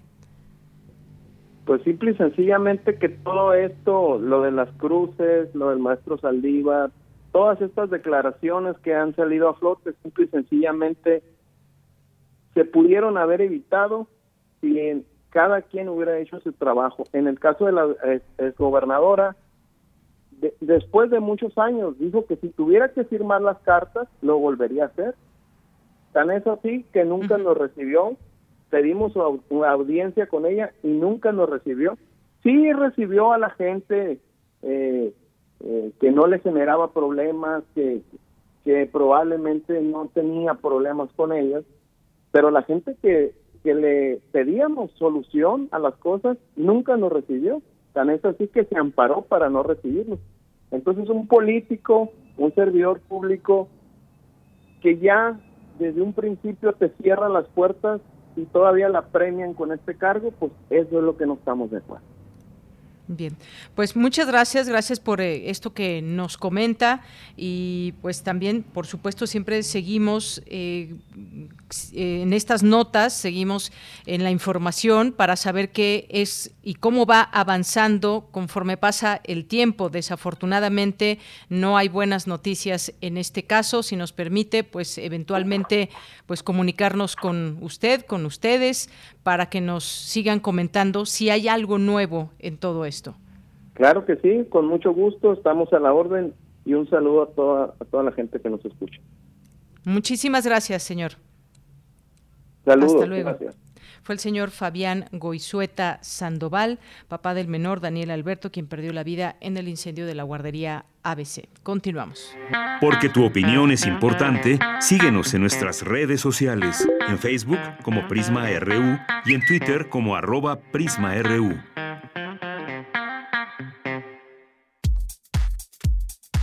Pues simple y sencillamente que todo esto, lo de las cruces, lo del maestro Saldívar, todas estas declaraciones que han salido a flote, simple y sencillamente se pudieron haber evitado si cada quien hubiera hecho su trabajo. En el caso de la gobernadora, después de muchos años, dijo que si tuviera que firmar las cartas, lo volvería a hacer. Tan es así que nunca nos recibió, pedimos una audiencia con ella y nunca nos recibió. Sí recibió a la gente eh, eh, que no le generaba problemas, que, que probablemente no tenía problemas con ellas, pero la gente que, que le pedíamos solución a las cosas nunca nos recibió. Tan es así que se amparó para no recibirnos. Entonces un político, un servidor público que ya desde un principio te cierra las puertas y todavía la premian con este cargo, pues eso es lo que no estamos de acuerdo. Bien, pues muchas gracias, gracias por eh, esto que nos comenta y pues también, por supuesto, siempre seguimos eh, en estas notas, seguimos en la información para saber qué es y cómo va avanzando conforme pasa el tiempo. Desafortunadamente no hay buenas noticias en este caso, si nos permite, pues eventualmente pues comunicarnos con usted, con ustedes, para que nos sigan comentando si hay algo nuevo en todo esto. Claro que sí, con mucho gusto, estamos a la orden y un saludo a toda, a toda la gente que nos escucha. Muchísimas gracias, señor. Saludos. Hasta luego. Gracias. Fue el señor Fabián Goizueta Sandoval, papá del menor Daniel Alberto, quien perdió la vida en el incendio de la guardería ABC. Continuamos. Porque tu opinión es importante, síguenos en nuestras redes sociales, en Facebook como Prisma RU y en Twitter como arroba PrismaRU.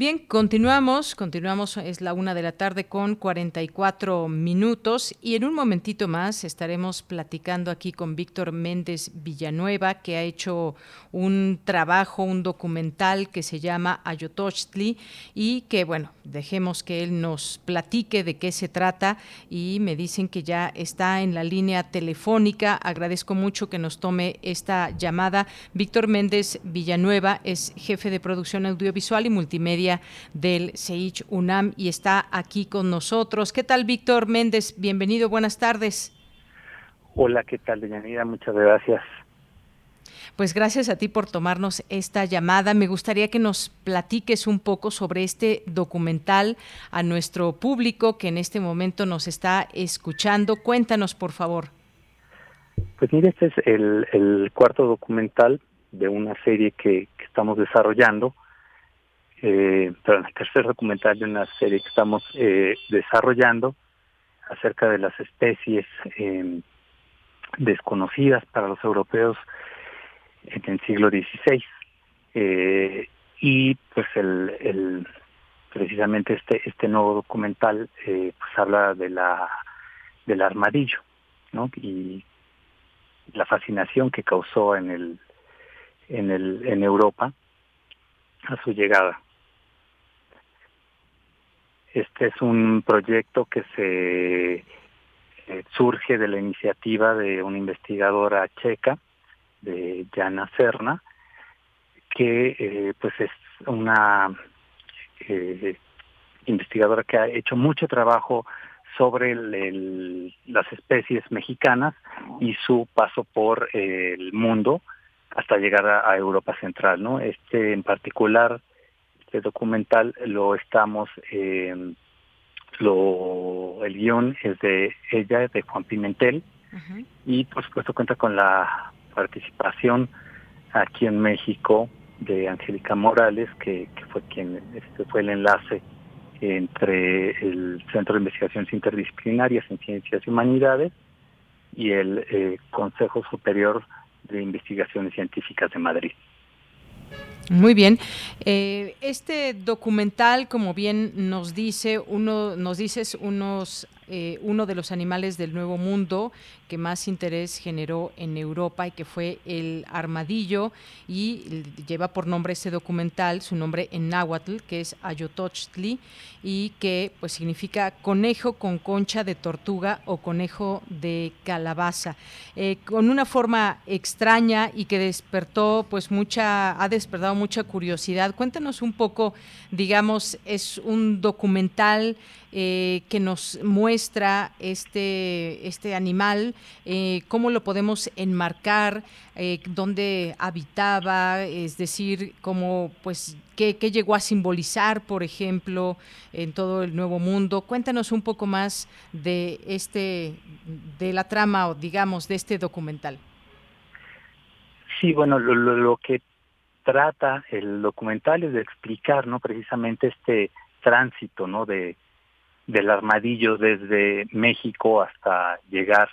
Bien, continuamos, continuamos, es la una de la tarde con 44 minutos y en un momentito más estaremos platicando aquí con Víctor Méndez Villanueva, que ha hecho un trabajo, un documental que se llama Ayotochtli y que, bueno, dejemos que él nos platique de qué se trata y me dicen que ya está en la línea telefónica. Agradezco mucho que nos tome esta llamada. Víctor Méndez Villanueva es jefe de producción audiovisual y multimedia del CEICH UNAM y está aquí con nosotros. ¿Qué tal, Víctor Méndez? Bienvenido, buenas tardes. Hola, ¿qué tal, Deyanira? Muchas gracias. Pues gracias a ti por tomarnos esta llamada. Me gustaría que nos platiques un poco sobre este documental a nuestro público que en este momento nos está escuchando. Cuéntanos, por favor. Pues mire, este es el, cuarto documental de una serie que estamos desarrollando eh, pero el tercer documental de una serie que estamos eh, desarrollando acerca de las especies eh, desconocidas para los europeos en el siglo XVI. Eh, y pues el, precisamente este este nuevo documental eh, pues habla de la del armadillo. Y la fascinación que causó en el en el en Europa a su llegada. Este es un proyecto que se eh, surge de la iniciativa de una investigadora checa, de Jana Serna, que eh, pues es una eh, investigadora que ha hecho mucho trabajo sobre las especies mexicanas y su paso por el mundo hasta llegar a, a, Europa Central, ¿no? Este en particular este documental lo estamos, eh, lo el guion es de ella, de Juan Pimentel, y por supuesto cuenta con la participación aquí en México de Angélica Morales, que, fue quien este fue el enlace entre el Centro de Investigaciones Interdisciplinarias en Ciencias y Humanidades y el eh, Consejo Superior de Investigaciones Científicas de Madrid. Muy bien. Eh, este documental, como bien nos dice, uno, nos dices unos eh, uno de los animales del Nuevo Mundo que más interés generó en Europa y que fue el armadillo y lleva por nombre este documental, su nombre en náhuatl, que es Ayotochtli y que pues significa conejo con concha de tortuga o conejo de calabaza, eh, con una forma extraña y que despertó pues mucha, ha despertado mucha curiosidad. Cuéntanos un poco, digamos, es un documental eh, que nos muestra este, este animal, eh, cómo lo podemos enmarcar, eh, dónde habitaba, es decir, cómo, pues, qué, qué, llegó a simbolizar, por ejemplo, en todo el Nuevo Mundo. Cuéntanos un poco más de este, de la trama, o digamos, de este documental. Sí, bueno, lo, lo que trata el documental es de explicar, ¿no? Precisamente este tránsito, ¿no? De, del armadillo desde México hasta llegar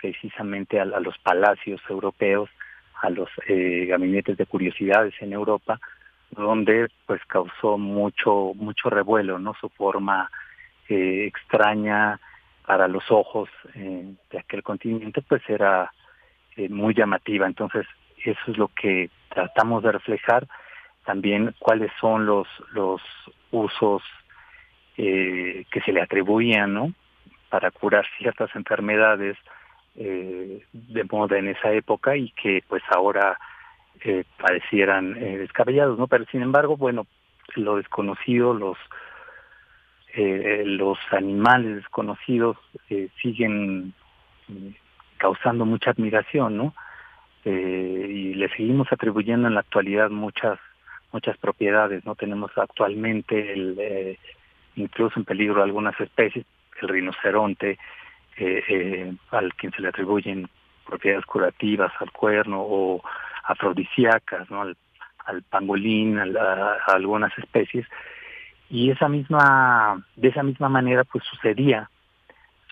precisamente a, los palacios europeos, a los eh, gabinetes de curiosidades en Europa, donde pues causó mucho mucho revuelo, no su forma eh, extraña para los ojos eh, de aquel continente, pues era muy llamativa. Entonces eso es lo que tratamos de reflejar, también cuáles son los los usos eh, que se le atribuían, ¿no? Para curar ciertas enfermedades eh, de moda en esa época y que pues ahora eh, parecieran eh, descabellados, ¿no? Pero sin embargo, bueno, lo desconocido, los eh, los animales desconocidos siguen causando mucha admiración, ¿no? y le seguimos atribuyendo en la actualidad muchas muchas propiedades. No tenemos actualmente el, incluso en peligro algunas especies, el rinoceronte, eh, eh, al quien se le atribuyen propiedades curativas al cuerno o afrodisíacas, ¿no? al, pangolín, a, algunas especies. Y esa misma, de esa misma manera, pues sucedía,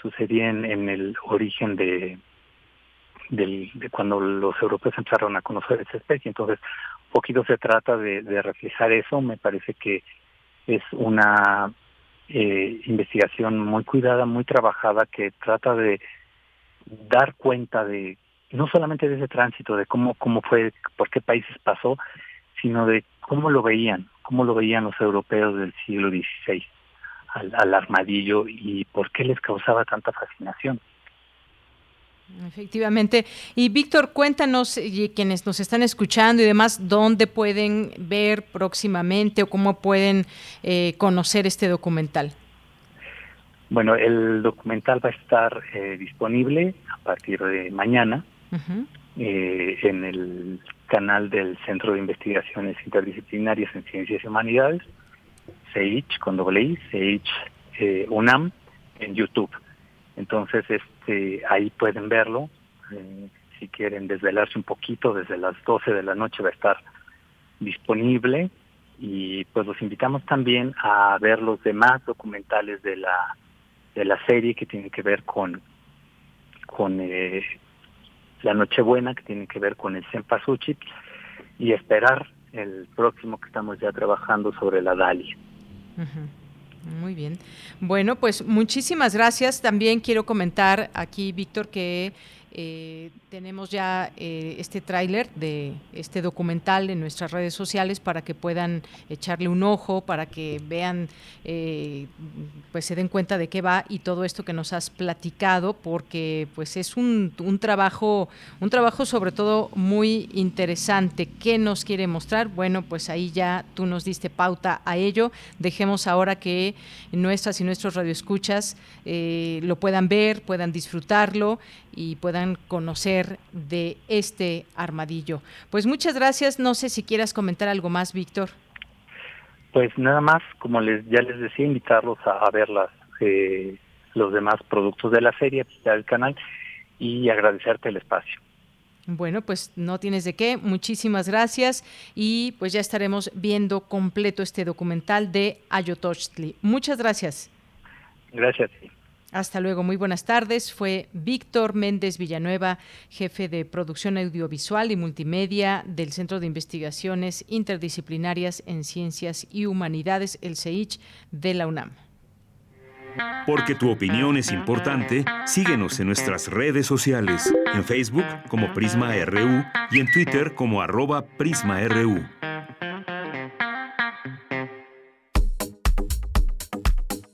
sucedía en, el origen de, del, de cuando los europeos entraron a conocer esa especie. Entonces, poquito se trata de, de reflejar eso. Me parece que es una eh, investigación muy cuidada, muy trabajada, que trata de dar cuenta de no solamente de ese tránsito, de cómo, cómo fue, por qué países pasó, sino de cómo lo veían, cómo lo veían los europeos del siglo XVI al, al armadillo y por qué les causaba tanta fascinación. Efectivamente. Y Víctor, cuéntanos, y quienes nos están escuchando y demás, dónde pueden ver próximamente o cómo pueden eh, conocer este documental. Bueno, el documental va a estar eh, disponible a partir de mañana eh, en el canal del Centro de Investigaciones Interdisciplinarias en Ciencias y Humanidades, CEICH, con doble I, CEICH UNAM, en YouTube. Entonces, este, ahí pueden verlo. Eh, si quieren desvelarse un poquito, desde las 12 de la noche va a estar disponible. Y pues los invitamos también a ver los demás documentales de la, de la serie que tienen que ver con, con eh, la Nochebuena, que tienen que ver con el Cempasúchil, y esperar el próximo que estamos ya trabajando sobre la Dalia. Muy bien. Bueno, pues muchísimas gracias. También quiero comentar aquí, Víctor, que eh, tenemos ya eh, este tráiler de este documental en nuestras redes sociales para que puedan echarle un ojo, para que vean, eh, pues se den cuenta de qué va y todo esto que nos has platicado, porque pues es un, un trabajo, un trabajo sobre todo muy interesante. ¿Qué nos quiere mostrar? Bueno, pues ahí ya tú nos diste pauta a ello. Dejemos ahora que nuestras y nuestros radioescuchas lo puedan ver, puedan disfrutarlo y puedan conocer de este armadillo. Pues muchas gracias. No sé si quieras comentar algo más, Víctor. Pues nada más, como les ya les decía, invitarlos a, ver las, eh, los demás productos de la serie, del canal y agradecerte el espacio. Bueno, pues no tienes de qué. Muchísimas gracias y pues ya estaremos viendo completo este documental de Ayotochtli. Muchas gracias. Gracias. Hasta luego, muy buenas tardes. Fue Víctor Méndez Villanueva, jefe de producción audiovisual y multimedia del Centro de Investigaciones Interdisciplinarias en Ciencias y Humanidades, el CEICH, de la UNAM. Porque tu opinión es importante, síguenos en nuestras redes sociales, en Facebook como Prisma RU y en Twitter como arroba PrismaRU.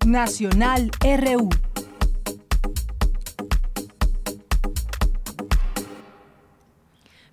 Nacional RU.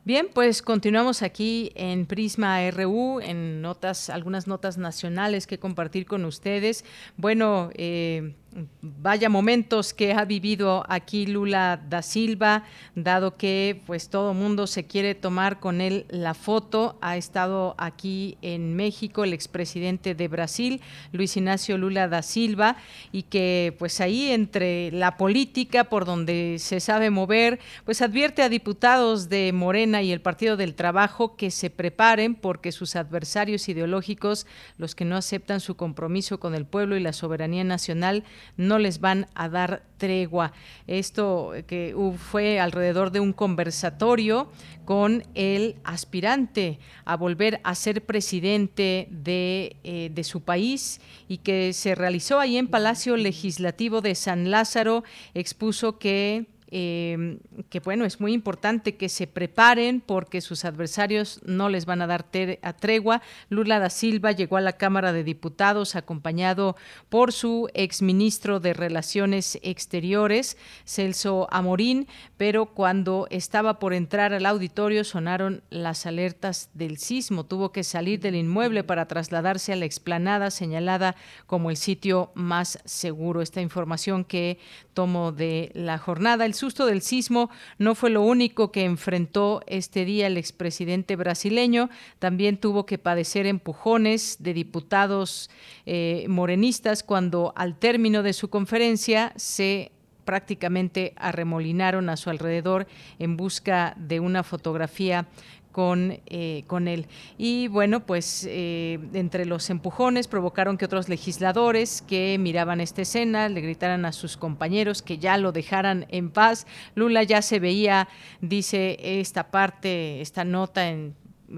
Bien, pues continuamos aquí en Prisma RU, en notas, algunas notas nacionales que compartir con ustedes. Bueno, eh, vaya momentos que ha vivido aquí Lula da Silva, dado que pues todo mundo se quiere tomar con él la foto. Ha estado aquí en México el expresidente de Brasil, Luis Ignacio Lula da Silva, y que pues ahí entre la política por donde se sabe mover, pues advierte a diputados de Morena y el Partido del Trabajo que se preparen porque sus adversarios ideológicos, los que no aceptan su compromiso con el pueblo y la soberanía nacional, no les van a dar tregua. Esto que fue alrededor de un conversatorio con el aspirante a volver a ser presidente de, eh, de, su país y que se realizó ahí en Palacio Legislativo de San Lázaro, expuso que eh, que bueno, es muy importante que se preparen porque sus adversarios no les van a dar a tregua. Lula da Silva llegó a la Cámara de Diputados acompañado por su exministro de Relaciones Exteriores, Celso Amorín, pero cuando estaba por entrar al auditorio sonaron las alertas del sismo. Tuvo que salir del inmueble para trasladarse a la explanada señalada como el sitio más seguro. Esta información que tomo de la jornada. El susto del sismo no fue lo único que enfrentó este día el expresidente brasileño. También tuvo que padecer empujones de diputados eh, morenistas cuando al término de su conferencia se prácticamente arremolinaron a su alrededor en busca de una fotografía con, eh, con él. Y bueno, pues eh, entre los empujones provocaron que otros legisladores que miraban esta escena le gritaran a sus compañeros que ya lo dejaran en paz. Lula ya se veía, dice esta parte, esta nota en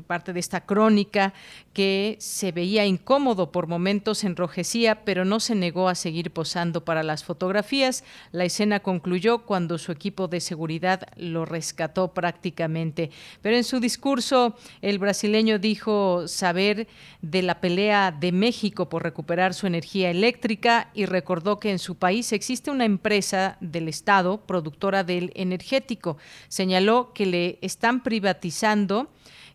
parte de esta crónica, que se veía incómodo, por momentos enrojecía, pero no se negó a seguir posando para las fotografías. La escena concluyó cuando su equipo de seguridad lo rescató prácticamente. Pero en su discurso, el brasileño dijo saber de la pelea de México por recuperar su energía eléctrica y recordó que en su país existe una empresa del Estado productora del energético. Señaló que le están privatizando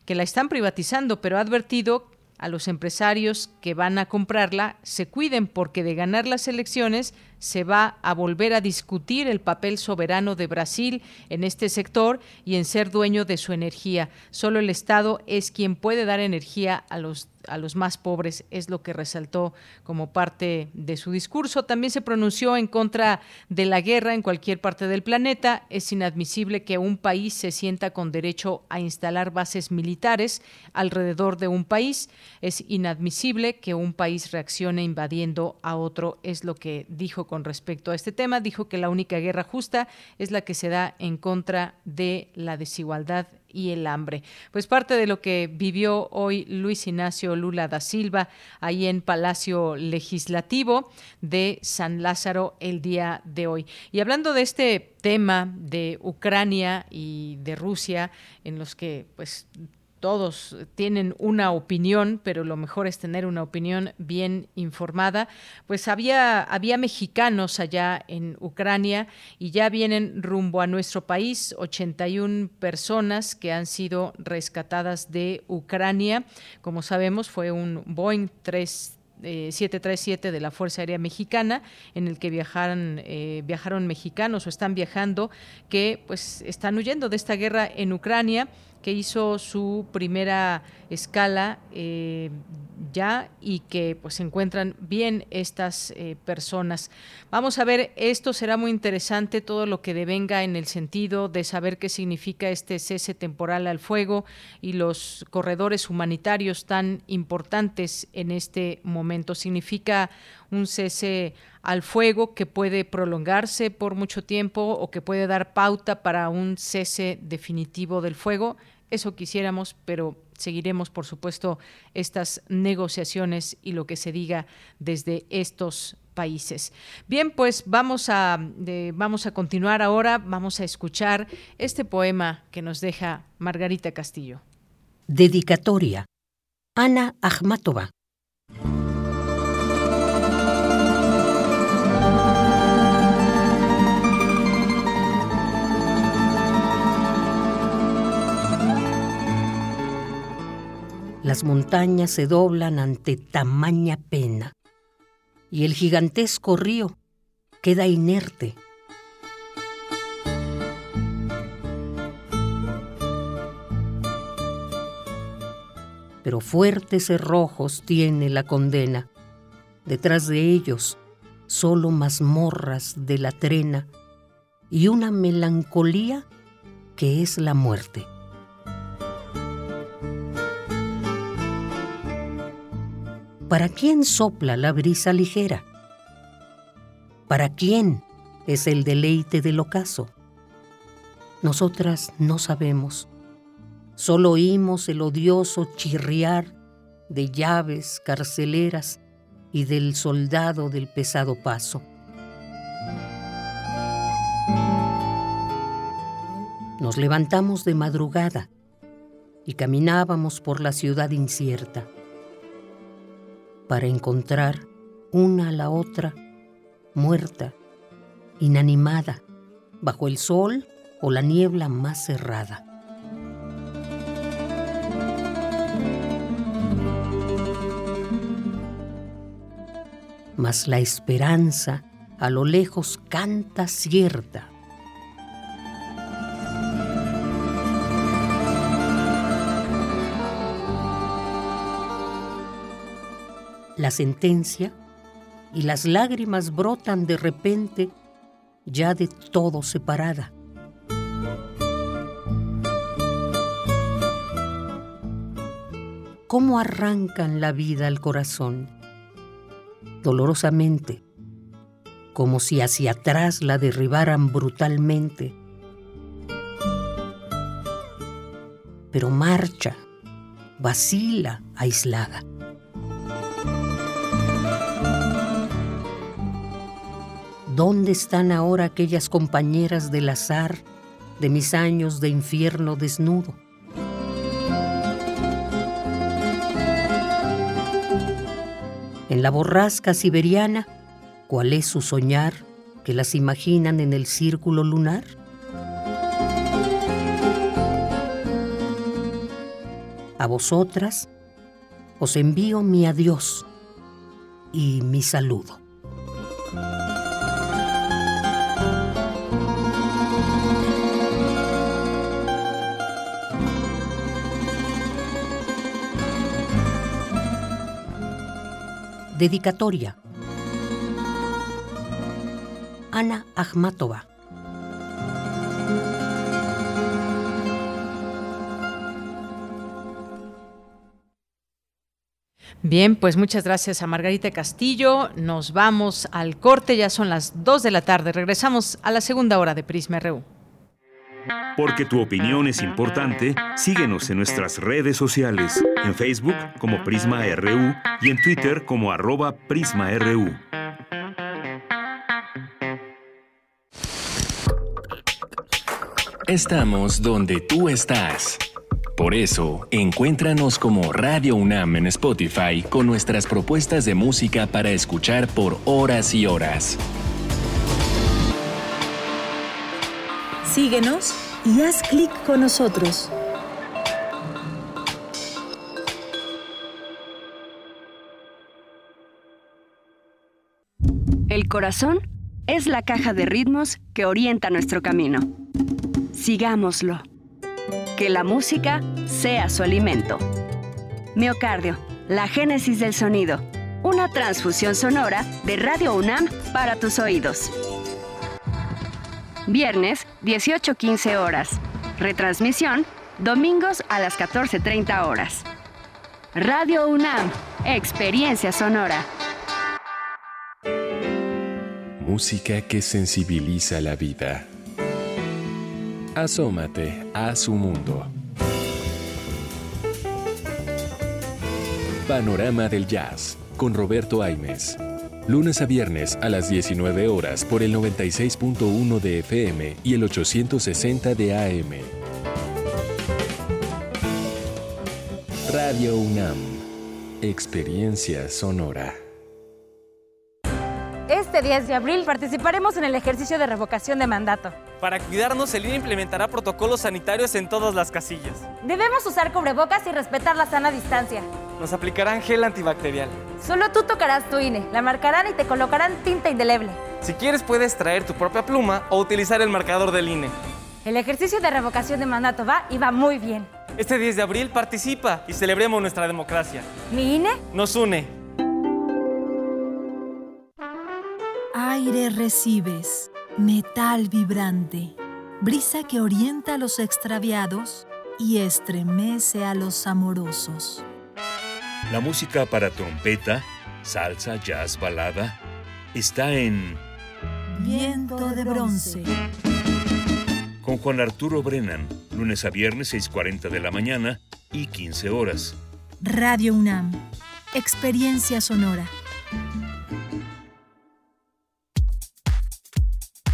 que la están privatizando, pero ha advertido a los empresarios que van a comprarla se cuiden porque de ganar las elecciones se va a volver a discutir el papel soberano de Brasil en este sector y en ser dueño de su energía. Solo el Estado es quien puede dar energía a los a los más pobres, es lo que resaltó como parte de su discurso. También se pronunció en contra de la guerra en cualquier parte del planeta. Es inadmisible que un país se sienta con derecho a instalar bases militares alrededor de un país. Es inadmisible que un país reaccione invadiendo a otro, es lo que dijo con respecto a este tema. Dijo que la única guerra justa es la que se da en contra de la desigualdad y el hambre. Pues parte de lo que vivió hoy Luis Ignacio Lula da Silva ahí en Palacio Legislativo de San Lázaro el día de hoy. Y hablando de este tema de Ucrania y de Rusia, en los que pues todos tienen una opinión, pero lo mejor es tener una opinión bien informada. Pues había, había mexicanos allá en Ucrania y ya vienen rumbo a nuestro país, 81 personas que han sido rescatadas de Ucrania. Como sabemos, fue un Boeing 3 737 eh, de la Fuerza Aérea Mexicana, en el que viajaron, eh, viajaron mexicanos o están viajando, que pues están huyendo de esta guerra en Ucrania que hizo su primera escala eh, ya y que pues se encuentran bien estas eh, personas. Vamos a ver, esto será muy interesante, todo lo que devenga en el sentido de saber qué significa este cese temporal al fuego y los corredores humanitarios tan importantes en este momento. Significa un cese al fuego que puede prolongarse por mucho tiempo o que puede dar pauta para un cese definitivo del fuego. Eso quisiéramos, pero seguiremos, por supuesto, estas negociaciones y lo que se diga desde estos países. Bien, pues vamos a, vamos a continuar ahora, vamos a escuchar este poema que nos deja Margarita Castillo. Dedicatoria. Ana Akhmatova. Las montañas se doblan ante tamaña pena y el gigantesco río queda inerte. Pero fuertes cerrojos tiene la condena. Detrás de ellos, solo mazmorras de la trena y una melancolía que es la muerte. ¿Para quién sopla la brisa ligera? ¿Para quién es el deleite del ocaso? Nosotras no sabemos. Solo oímos el odioso chirriar de llaves carceleras y del soldado del pesado paso. Nos levantamos de madrugada y caminábamos por la ciudad incierta para encontrar una a la otra muerta, inanimada, bajo el sol o la niebla más cerrada. Mas la esperanza a lo lejos canta cierta, la sentencia y las lágrimas brotan de repente, ya de todo separada. ¿Cómo arrancan la vida al corazón? Dolorosamente, como si hacia atrás la derribaran brutalmente. Pero marcha, vacila aislada. ¿Dónde están ahora aquellas compañeras del azar de mis años de infierno desnudo? En la borrasca siberiana, ¿cuál es su soñar que las imaginan en el círculo lunar? A vosotras os envío mi adiós y mi saludo. Dedicatoria. Ana Akhmatova. Bien, pues muchas gracias a Margarita Castillo. Nos vamos al corte, ya son las 2 de la tarde. Regresamos a la segunda hora de Prisma RU. Porque tu opinión es importante, síguenos en nuestras redes sociales, en Facebook como Prisma RU y en Twitter como arroba PrismaRU. Estamos donde tú estás. Por eso, encuéntranos como Radio UNAM en Spotify con nuestras propuestas de música para escuchar por horas y horas. Síguenos y haz clic con nosotros. El corazón es la caja de ritmos que orienta nuestro camino. Sigámoslo. Que la música sea su alimento. Miocardio, la génesis del sonido. Una transfusión sonora de Radio UNAM para tus oídos. Viernes, 18.15 horas. Retransmisión, domingos a las 14.30 horas. Radio UNAM, experiencia sonora. Música que sensibiliza la vida. Asómate a su mundo. Panorama del Jazz con Roberto Aimes. Lunes a viernes a las 19 horas por el 96.1 de FM y el 860 de AM. Radio UNAM. Experiencia sonora. Este 10 de abril participaremos en el ejercicio de revocación de mandato. Para cuidarnos, el INE implementará protocolos sanitarios en todas las casillas. Debemos usar cubrebocas y respetar la sana distancia. Nos aplicarán gel antibacterial. Solo tú tocarás tu INE, la marcarán y te colocarán tinta indeleble. Si quieres, puedes traer tu propia pluma o utilizar el marcador del INE. El ejercicio de revocación de mandato va y va muy bien. Este 10 de abril participa y celebremos nuestra democracia. ¿Mi INE? Nos une. Aire recibes, metal vibrante, brisa que orienta a los extraviados y estremece a los amorosos. La música para trompeta, salsa, jazz, balada, está en Viento de bronce. Con Juan Arturo Brennan, lunes a viernes 6.40 de la mañana y 15 horas. Radio UNAM, experiencia sonora.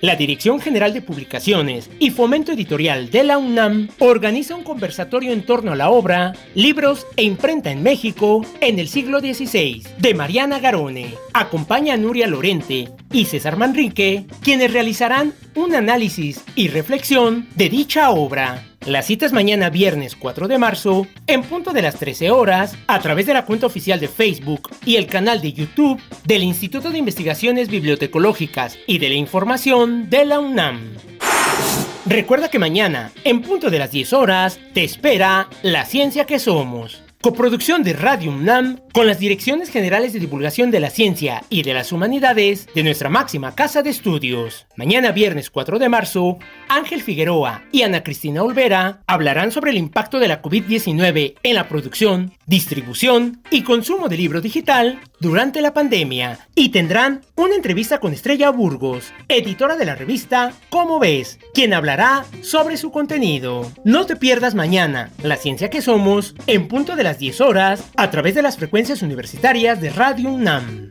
La Dirección General de Publicaciones y Fomento Editorial de la UNAM organiza un conversatorio en torno a la obra Libros e Imprenta en México en el siglo XVI de Mariana Garone. Acompaña a Nuria Lorente y César Manrique, quienes realizarán un análisis y reflexión de dicha obra. La cita es mañana viernes 4 de marzo, en punto de las 13 horas, a través de la cuenta oficial de Facebook y el canal de YouTube del Instituto de Investigaciones Bibliotecológicas y de la Información de la UNAM. Recuerda que mañana, en punto de las 10 horas, te espera La Ciencia que Somos. Coproducción de Radio UNAM con las Direcciones Generales de Divulgación de la Ciencia y de las Humanidades de nuestra máxima casa de estudios. Mañana viernes 4 de marzo, Ángel Figueroa y Ana Cristina Olvera hablarán sobre el impacto de la COVID-19 en la producción, distribución y consumo de libro digital durante la pandemia y tendrán una entrevista con Estrella Burgos, editora de la revista Cómo ves, quien hablará sobre su contenido. No te pierdas mañana La Ciencia que Somos en punto de las 10 horas a través de las frecuencias universitarias de Radio UNAM.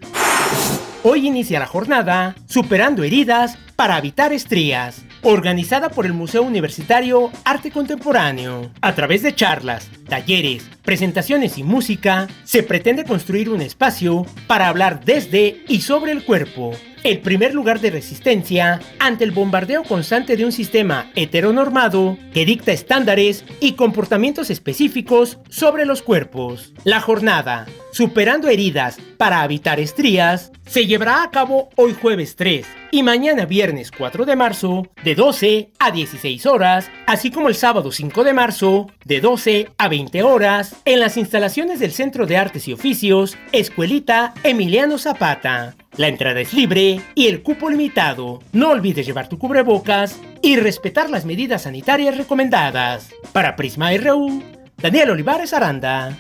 Hoy inicia la jornada Superando heridas para evitar estrías, organizada por el Museo Universitario Arte Contemporáneo. A través de charlas, talleres, presentaciones y música, se pretende construir un espacio para hablar desde y sobre el cuerpo, el primer lugar de resistencia ante el bombardeo constante de un sistema heteronormado que dicta estándares y comportamientos específicos sobre los cuerpos. La jornada, Superando heridas para evitar estrías, se llevará a cabo hoy jueves 3 y mañana viernes 4 de marzo de 12 a 16 horas, así como el sábado 5 de marzo de 12 a 20 horas en las instalaciones del Centro de Artes y Oficios Escuelita Emiliano Zapata. La entrada es libre y el cupo limitado. No olvides llevar tu cubrebocas y respetar las medidas sanitarias recomendadas. Para Prisma RU, Daniel Olivares Aranda.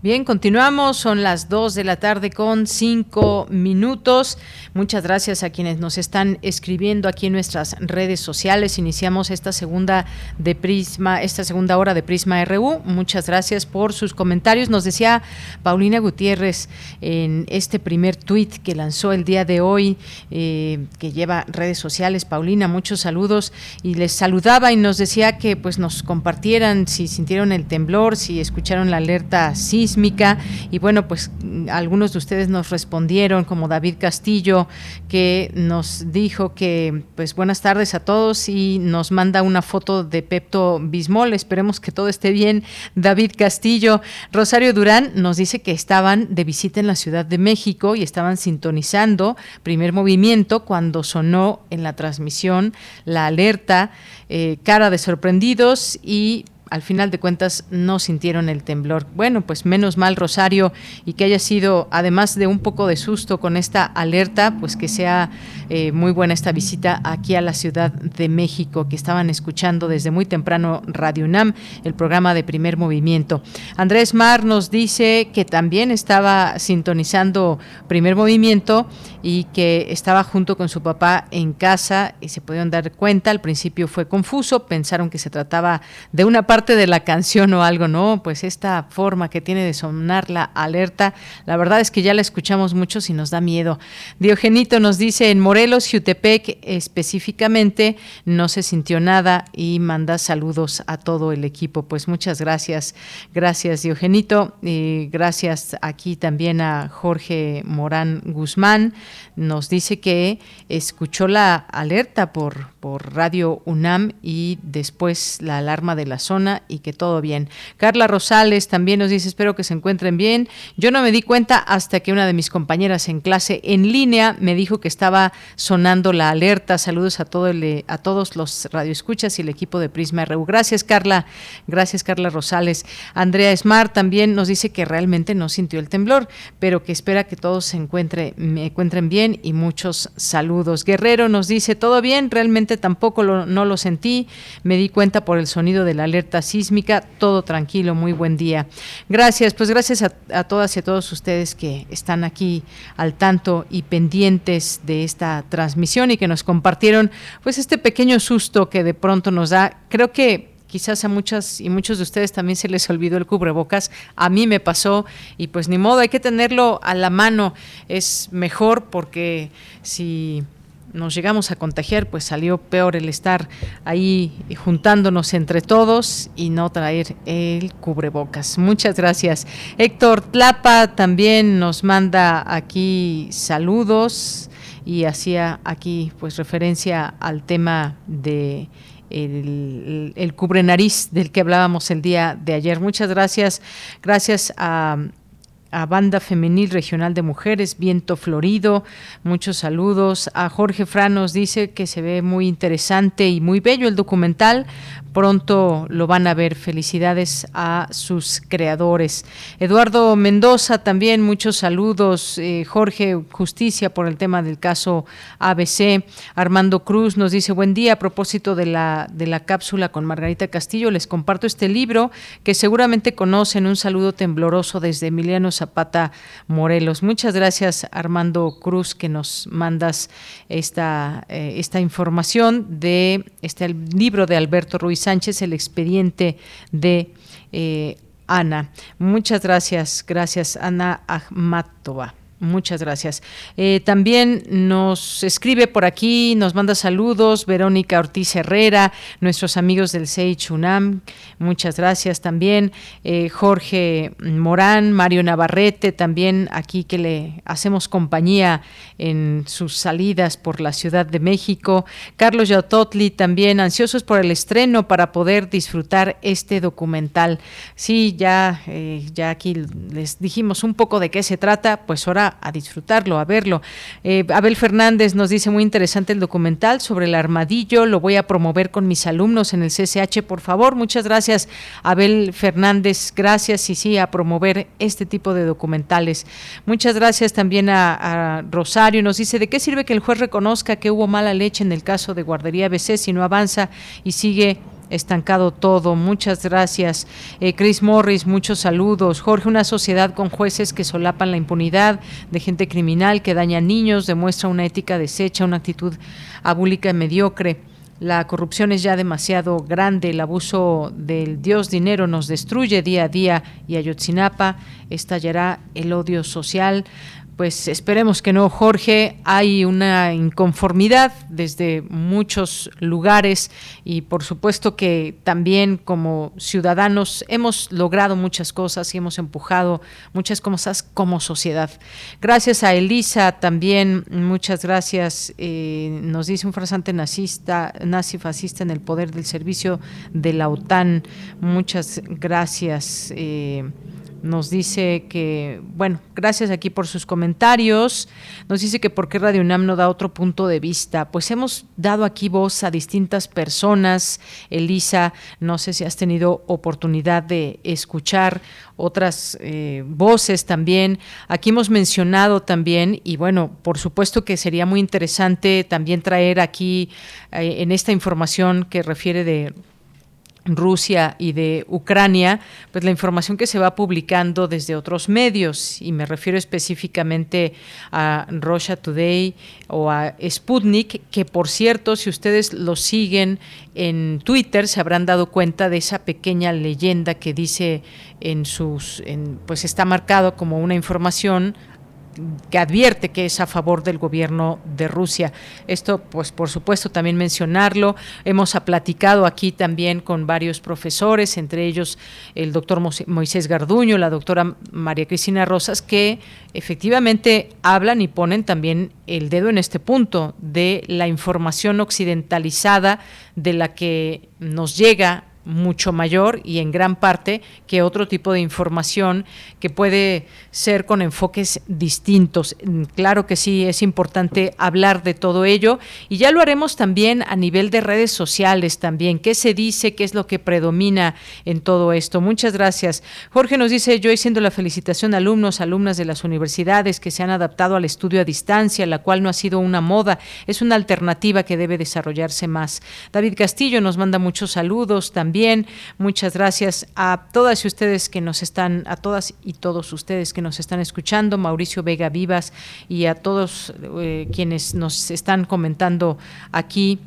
Bien, continuamos, son las 2 de la tarde con 5 minutos. Muchas gracias a quienes nos están escribiendo aquí en nuestras redes sociales. Iniciamos esta segunda de Prisma, esta segunda hora de Prisma RU. Muchas gracias por sus comentarios. Nos decía Paulina Gutiérrez en este primer tuit que lanzó el día de hoy, eh, que lleva redes sociales. Paulina, muchos saludos y les saludaba y nos decía que pues nos compartieran si sintieron el temblor, si escucharon la alerta sí y bueno, pues algunos de ustedes nos respondieron, como David Castillo, que nos dijo que pues buenas tardes a todos y nos manda una foto de Pepto Bismol. Esperemos que todo esté bien. David Castillo, Rosario Durán nos dice que estaban de visita en la Ciudad de México y estaban sintonizando primer movimiento cuando sonó en la transmisión la alerta, eh, cara de sorprendidos y al final de cuentas no sintieron el temblor. Bueno, pues menos mal Rosario y que haya sido, además de un poco de susto con esta alerta, pues que sea eh, muy buena esta visita aquí a la Ciudad de México, que estaban escuchando desde muy temprano Radio UNAM, el programa de primer movimiento. Andrés Mar nos dice que también estaba sintonizando primer movimiento y que estaba junto con su papá en casa y se pudieron dar cuenta, al principio fue confuso, pensaron que se trataba de una parte de la canción o algo, ¿no? Pues esta forma que tiene de sonar la alerta, la verdad es que ya la escuchamos mucho y nos da miedo. Diogenito nos dice, en Morelos, Jutepec específicamente, no se sintió nada y manda saludos a todo el equipo. Pues muchas gracias, gracias Diogenito, y gracias aquí también a Jorge Morán Guzmán, nos dice que escuchó la alerta por, por Radio UNAM y después la alarma de la zona y que todo bien. Carla Rosales también nos dice, espero que se encuentren bien. Yo no me di cuenta hasta que una de mis compañeras en clase en línea me dijo que estaba sonando la alerta. Saludos a, todo el, a todos los radioescuchas y el equipo de Prisma RU. Gracias, Carla. Gracias, Carla Rosales. Andrea Smart también nos dice que realmente no sintió el temblor, pero que espera que todos se encuentre, me encuentren bien y muchos saludos. Guerrero nos dice, todo bien, realmente tampoco no lo sentí. Me di cuenta por el sonido de la alerta sísmica. Todo tranquilo, muy buen día. Gracias, pues gracias a, todas y a todos ustedes que están aquí al tanto y pendientes de esta transmisión y que nos compartieron pues este pequeño susto que de pronto nos da. Creo que quizás a muchas y muchos de ustedes también se les olvidó el cubrebocas. A mí me pasó y pues ni modo, hay que tenerlo a la mano. Es mejor porque si nos llegamos a contagiar, pues salió peor el estar ahí juntándonos entre todos y no traer el cubrebocas. Muchas gracias. Héctor Tlapa también nos manda aquí saludos y hacía aquí pues referencia al tema de el, cubre nariz del que hablábamos el día de ayer. Muchas gracias. Gracias a a Banda Femenil Regional de Mujeres, Viento Florido. Muchos saludos. A Jorge Franos dice que se ve muy interesante y muy bello el documental pronto lo van a ver. Felicidades a sus creadores. Eduardo Mendoza, también muchos saludos. Eh, Jorge, justicia por el tema del caso ABC. Armando Cruz nos dice, buen día, a propósito de la, de la cápsula con Margarita Castillo, les comparto este libro que seguramente conocen. Un saludo tembloroso desde Emiliano Zapata, Morelos. Muchas gracias, Armando Cruz, que nos mandas esta, eh, esta información de este libro de Alberto Ruiz Sánchez, el expediente de eh, Ana. Muchas gracias, gracias Ana Ahmatova. Muchas gracias. Eh, también nos escribe por aquí, nos manda saludos Verónica Ortiz Herrera, nuestros amigos del Seich UNAM. Muchas gracias también. Eh, Jorge Morán, Mario Navarrete, también aquí que le hacemos compañía en sus salidas por la Ciudad de México. Carlos Yautotli también, ansiosos por el estreno para poder disfrutar este documental. Sí, ya, eh, ya aquí les dijimos un poco de qué se trata, pues ahora a disfrutarlo, a verlo. Eh, Abel Fernández nos dice muy interesante el documental sobre el armadillo, lo voy a promover con mis alumnos en el CCH, por favor. Muchas gracias, Abel Fernández, gracias y sí, a promover este tipo de documentales. Muchas gracias también a, a Rosario, nos dice, ¿de qué sirve que el juez reconozca que hubo mala leche en el caso de Guardería BC si no avanza y sigue estancado todo. Muchas gracias. Eh, Chris Morris, muchos saludos. Jorge, una sociedad con jueces que solapan la impunidad de gente criminal que daña niños, demuestra una ética deshecha, una actitud abúlica y mediocre. La corrupción es ya demasiado grande, el abuso del Dios dinero nos destruye día a día y Ayotzinapa estallará el odio social pues esperemos que no, Jorge. Hay una inconformidad desde muchos lugares y por supuesto que también como ciudadanos hemos logrado muchas cosas y hemos empujado muchas cosas como sociedad. Gracias a Elisa también, muchas gracias. Eh, nos dice un farsante nazista, nazi fascista en el poder del servicio de la OTAN. Muchas gracias. Eh, nos dice que, bueno, gracias aquí por sus comentarios. Nos dice que por qué Radio UNAM no da otro punto de vista. Pues hemos dado aquí voz a distintas personas. Elisa, no sé si has tenido oportunidad de escuchar otras eh, voces también. Aquí hemos mencionado también, y bueno, por supuesto que sería muy interesante también traer aquí eh, en esta información que refiere de Rusia y de Ucrania, pues la información que se va publicando desde otros medios, y me refiero específicamente a Russia Today o a Sputnik, que por cierto, si ustedes lo siguen en Twitter, se habrán dado cuenta de esa pequeña leyenda que dice en sus, pues está marcado como una información que advierte que es a favor del gobierno de Rusia. Esto, pues por supuesto, también mencionarlo. Hemos platicado aquí también con varios profesores, entre ellos el doctor Moisés Garduño, la doctora María Cristina Rosas, que efectivamente hablan y ponen también el dedo en este punto de la información occidentalizada de la que nos llega mucho mayor y en gran parte que otro tipo de información que puede ser con enfoques distintos. Mm, claro que sí, es importante hablar de todo ello y ya lo haremos también a nivel de redes sociales también. ¿Qué se dice? ¿Qué es lo que predomina en todo esto? Muchas gracias. Jorge nos dice, yo haciendo la felicitación a alumnos, alumnas de las universidades que se han adaptado al estudio a distancia, la cual no ha sido una moda, es una alternativa que debe desarrollarse más. David Castillo nos manda muchos saludos también Muchas gracias a todas y ustedes que nos están, a todas y todos ustedes que nos están escuchando, Mauricio Vega Vivas y a todos eh, quienes nos están comentando aquí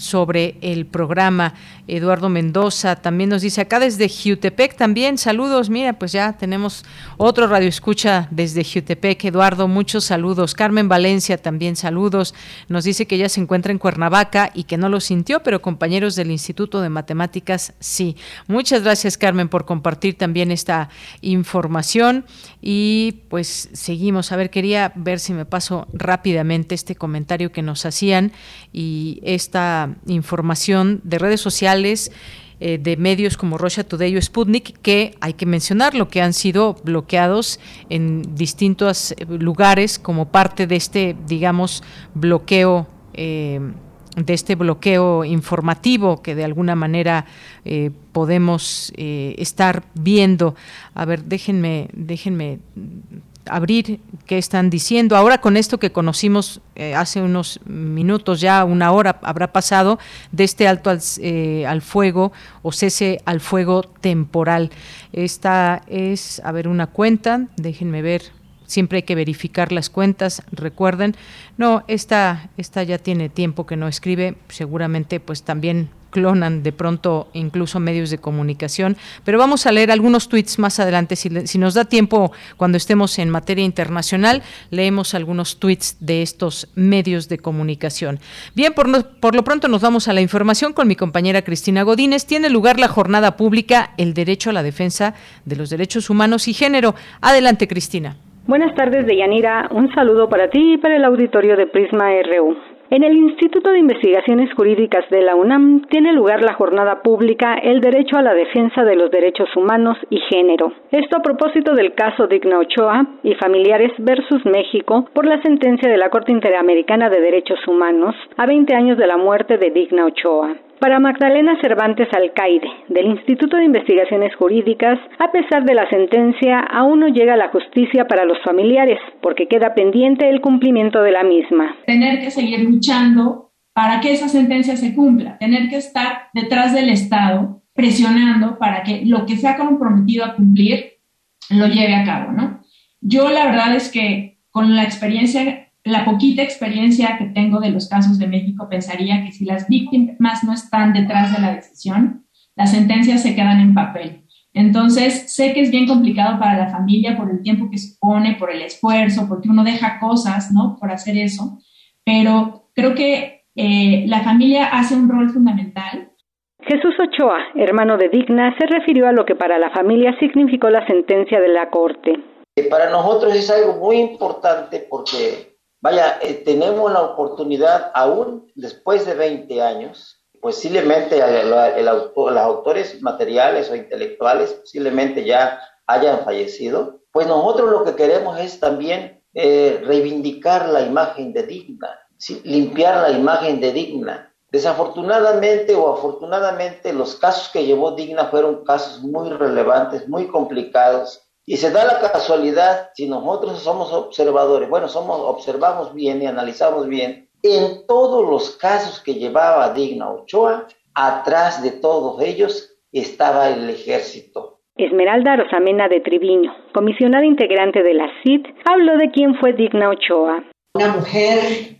sobre el programa. Eduardo Mendoza también nos dice acá desde Jutepec también, saludos, mira, pues ya tenemos otro radio escucha desde Jutepec, Eduardo, muchos saludos. Carmen Valencia también saludos, nos dice que ella se encuentra en Cuernavaca y que no lo sintió, pero compañeros del Instituto de Matemáticas sí. Muchas gracias Carmen por compartir también esta información y pues seguimos. A ver, quería ver si me paso rápidamente este comentario que nos hacían y esta información de redes sociales eh, de medios como Russia Today o Sputnik, que hay que mencionarlo, que han sido bloqueados en distintos eh, lugares como parte de este, digamos, bloqueo. Eh, de este bloqueo informativo que de alguna manera podemos estar viendo. A ver, déjenme, déjenme abrir qué están diciendo. Ahora con esto que conocimos eh, hace unos minutos, ya una hora habrá pasado, de este alto al, eh, al, fuego o cese al fuego temporal. Esta es, a ver, una cuenta, déjenme ver. Siempre hay que verificar las cuentas, recuerden. No, esta, esta ya tiene tiempo que no escribe, seguramente pues también clonan de pronto incluso medios de comunicación. Pero vamos a leer algunos tweets más adelante. Si, si, nos da tiempo, cuando estemos en materia internacional, leemos algunos tweets de estos medios de comunicación. Bien, por, por lo pronto nos vamos a la información con mi compañera Cristina Godínez. Tiene lugar la jornada pública El derecho a la defensa de los derechos humanos y género. Adelante, Cristina. Buenas tardes, Deyanira. Un saludo para ti y para el auditorio de Prisma RU. En el Instituto de Investigaciones Jurídicas de la UNAM tiene lugar la jornada pública El derecho a la defensa de los derechos humanos y género. Esto a propósito del caso Digna Ochoa y familiares versus México por la sentencia de la Corte Interamericana de Derechos Humanos a 20 años de la muerte de Digna Ochoa. Para Magdalena Cervantes Alcaide, del Instituto de Investigaciones Jurídicas, a pesar de la sentencia, aún no llega la justicia para los familiares, porque queda pendiente el cumplimiento de la misma. Tener que seguir luchando para que esa sentencia se cumpla, tener que estar detrás del Estado presionando para que lo que se ha comprometido a cumplir lo lleve a cabo, ¿no? Yo la verdad es que con la experiencia la poquita experiencia que tengo de los casos de México, pensaría que si las víctimas no están detrás de la decisión, las sentencias se quedan en papel. Entonces, sé que es bien complicado para la familia por el tiempo que se pone, por el esfuerzo, porque uno deja cosas, ¿no? Por hacer eso, pero creo que eh, la familia hace un rol fundamental. Jesús Ochoa, hermano de Digna, se refirió a lo que para la familia significó la sentencia de la Corte. Para nosotros es algo muy importante porque Vaya, eh, tenemos la oportunidad, aún después de 20 años, posiblemente los autores materiales o intelectuales posiblemente ya hayan fallecido, pues nosotros lo que queremos es también eh, reivindicar la imagen de digna, limpiar la imagen de digna. Desafortunadamente o afortunadamente los casos que llevó digna fueron casos muy relevantes, muy complicados, y se da la casualidad, si nosotros somos observadores, bueno, somos, observamos bien y analizamos bien, en todos los casos que llevaba Digna Ochoa, atrás de todos ellos estaba el ejército. Esmeralda Rosamena de Triviño, comisionada integrante de la CID, habló de quién fue Digna Ochoa. Una mujer,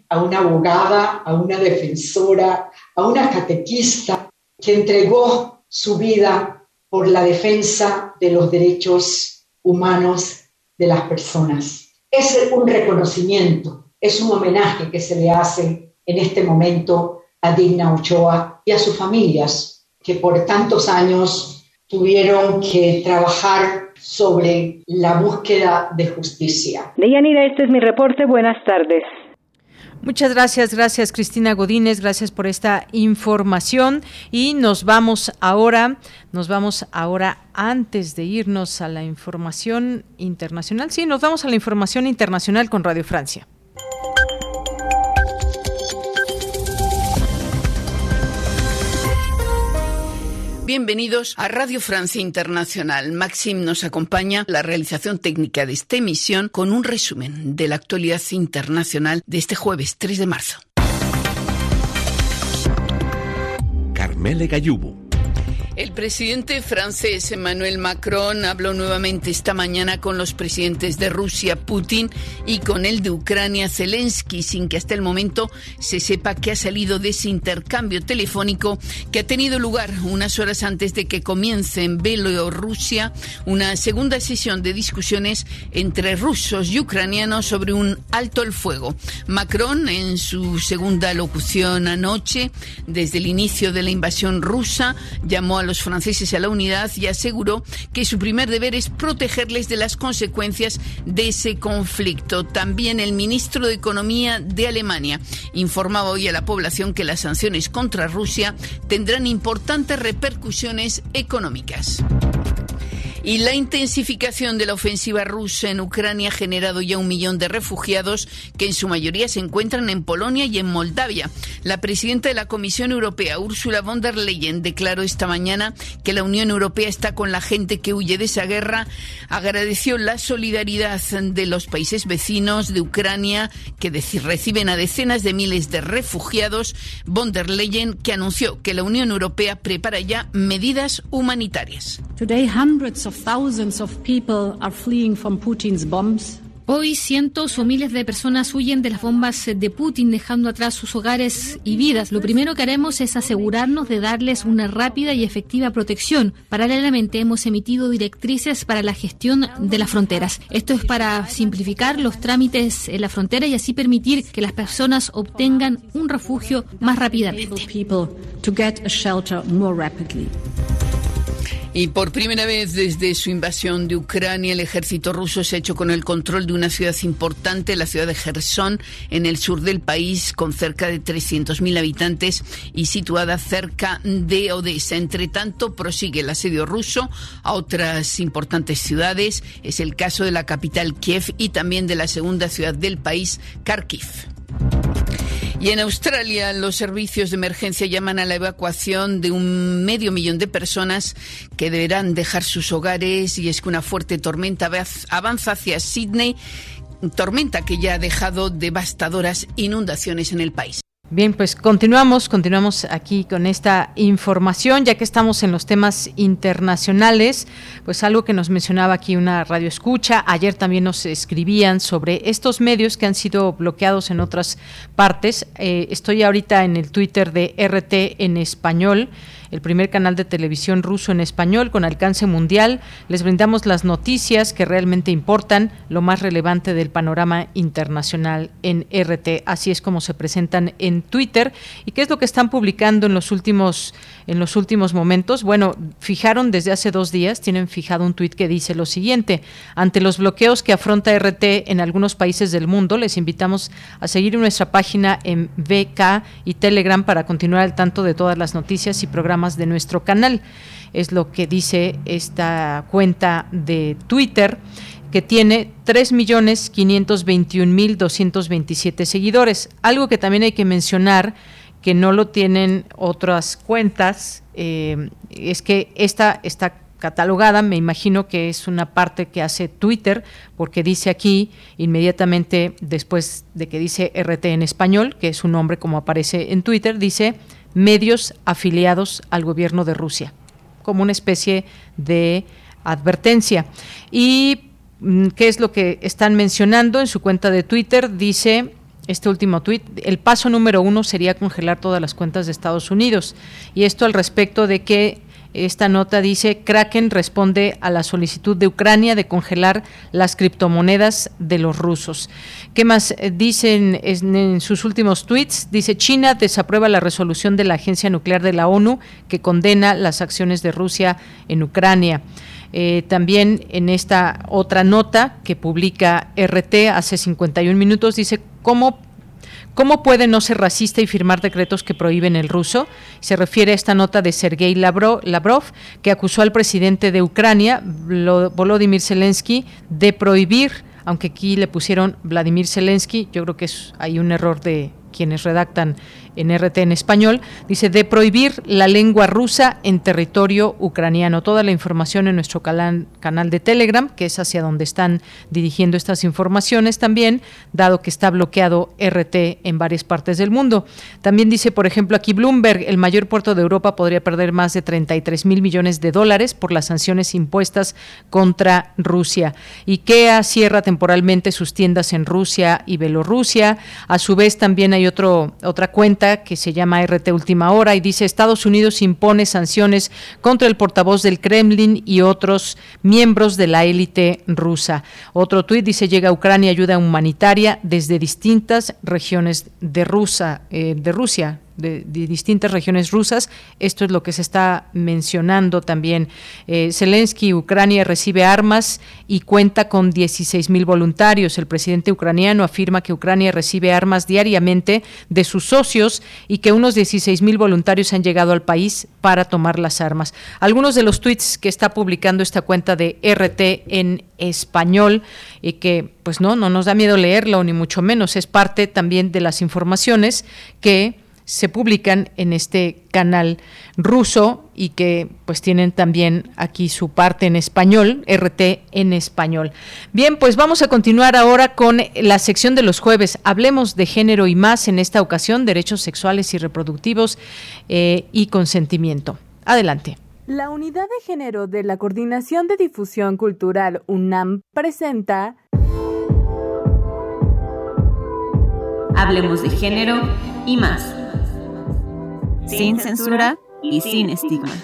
a una abogada, a una defensora, a una catequista que entregó su vida por la defensa de los derechos humanos de las personas. Es un reconocimiento, es un homenaje que se le hace en este momento a Digna Ochoa y a sus familias que por tantos años tuvieron que trabajar sobre la búsqueda de justicia. Deyanira, este es mi reporte. Buenas tardes. Muchas gracias, gracias Cristina Godínez, gracias por esta información y nos vamos ahora, nos vamos ahora antes de irnos a la información internacional. Sí, nos vamos a la información internacional con Radio Francia. Bienvenidos a Radio Francia Internacional. Maxim nos acompaña la realización técnica de esta emisión con un resumen de la actualidad internacional de este jueves 3 de marzo. Carmele Gayubo El presidente francés Emmanuel Macron habló nuevamente esta mañana con los presidentes de Rusia, Putin, y con el de Ucrania, Zelensky, sin que hasta el momento se sepa que ha salido de ese intercambio telefónico que ha tenido lugar unas horas antes de que comience en Bielorrusia una segunda sesión de discusiones entre rusos y ucranianos sobre un alto el fuego. Macron, en su segunda locución anoche, desde el inicio de la invasión rusa, llamó a los franceses a la unidad y aseguró que su primer deber es protegerles de las consecuencias de ese conflicto. También el ministro de Economía de Alemania informaba hoy a la población que las sanciones contra Rusia tendrán importantes repercusiones económicas. Y la intensificación de la ofensiva rusa en Ucrania ha generado ya un millón de refugiados que en su mayoría se encuentran en Polonia y en Moldavia. La presidenta de la Comisión Europea, Ursula von der Leyen, declaró esta mañana que la Unión Europea está con la gente que huye de esa guerra. Agradeció la solidaridad de los países vecinos de Ucrania que reciben a decenas de miles de refugiados. Von der Leyen que anunció que la Unión Europea prepara ya medidas humanitarias. Hoy cientos o miles de personas huyen de las bombas de Putin dejando atrás sus hogares y vidas. Lo primero que haremos es asegurarnos de darles una rápida y efectiva protección. Paralelamente hemos emitido directrices para la gestión de las fronteras. Esto es para simplificar los trámites en la frontera y así permitir que las personas obtengan un refugio más rápidamente. Y por primera vez desde su invasión de Ucrania, el ejército ruso se ha hecho con el control de una ciudad importante, la ciudad de Gerson, en el sur del país, con cerca de 300.000 habitantes y situada cerca de Odessa. Entre tanto, prosigue el asedio ruso a otras importantes ciudades. Es el caso de la capital Kiev y también de la segunda ciudad del país, Kharkiv. Y en Australia, los servicios de emergencia llaman a la evacuación de un medio millón de personas que deberán dejar sus hogares y es que una fuerte tormenta avanza hacia Sydney, tormenta que ya ha dejado devastadoras inundaciones en el país. Bien, pues continuamos, continuamos aquí con esta información, ya que estamos en los temas internacionales, pues algo que nos mencionaba aquí una radio escucha, ayer también nos escribían sobre estos medios que han sido bloqueados en otras partes. Eh, estoy ahorita en el Twitter de RT en español el primer canal de televisión ruso en español con alcance mundial. Les brindamos las noticias que realmente importan, lo más relevante del panorama internacional en RT. Así es como se presentan en Twitter. ¿Y qué es lo que están publicando en los últimos, en los últimos momentos? Bueno, fijaron desde hace dos días, tienen fijado un tuit que dice lo siguiente. Ante los bloqueos que afronta RT en algunos países del mundo, les invitamos a seguir nuestra página en VK y Telegram para continuar al tanto de todas las noticias y programas de nuestro canal. Es lo que dice esta cuenta de Twitter que tiene 3.521.227 seguidores. Algo que también hay que mencionar, que no lo tienen otras cuentas, eh, es que esta está catalogada, me imagino que es una parte que hace Twitter, porque dice aquí, inmediatamente después de que dice RT en español, que es un nombre como aparece en Twitter, dice medios afiliados al gobierno de Rusia, como una especie de advertencia. ¿Y mm, qué es lo que están mencionando en su cuenta de Twitter? Dice este último tuit, el paso número uno sería congelar todas las cuentas de Estados Unidos. Y esto al respecto de que esta nota dice, Kraken responde a la solicitud de Ucrania de congelar las criptomonedas de los rusos. ¿Qué más eh, dicen en sus últimos tweets? Dice, China desaprueba la resolución de la Agencia Nuclear de la ONU que condena las acciones de Rusia en Ucrania. Eh, también en esta otra nota que publica RT hace 51 minutos dice cómo ¿Cómo puede no ser racista y firmar decretos que prohíben el ruso? Se refiere a esta nota de Sergei Lavrov, que acusó al presidente de Ucrania, Volodymyr Zelensky, de prohibir, aunque aquí le pusieron Vladimir Zelensky, yo creo que hay un error de quienes redactan en RT en español, dice de prohibir la lengua rusa en territorio ucraniano. Toda la información en nuestro canal, de Telegram, que es hacia donde están dirigiendo estas informaciones también, dado que está bloqueado RT en varias partes del mundo. También dice, por ejemplo, aquí Bloomberg, el mayor puerto de Europa podría perder más de 33 mil millones de dólares por las sanciones impuestas contra Rusia. IKEA cierra temporalmente sus tiendas en Rusia y Bielorrusia. A su vez, también hay otro, otra cuenta que se llama RT Última Hora y dice Estados Unidos impone sanciones contra el portavoz del Kremlin y otros miembros de la élite rusa. Otro tuit dice llega a Ucrania ayuda humanitaria desde distintas regiones de, Rusia, eh, de Rusia de, distintas regiones rusas. Esto es lo que se está mencionando también. Eh, Zelensky, Ucrania recibe armas y cuenta con 16 mil voluntarios. El presidente ucraniano afirma que Ucrania recibe armas diariamente de sus socios y que unos 16 mil voluntarios han llegado al país para tomar las armas. Algunos de los tweets que está publicando esta cuenta de RT en español y que pues no, no nos da miedo leerlo ni mucho menos, es parte también de las informaciones que se publican en este canal ruso y que pues tienen también aquí su parte en español, RT en español. Bien, pues vamos a continuar ahora con la sección de los jueves. Hablemos de género y más en esta ocasión, derechos sexuales y reproductivos eh, y consentimiento. Adelante. La unidad de género de la Coordinación de Difusión Cultural UNAM presenta Hablemos de género y más sin censura y sin estigmas.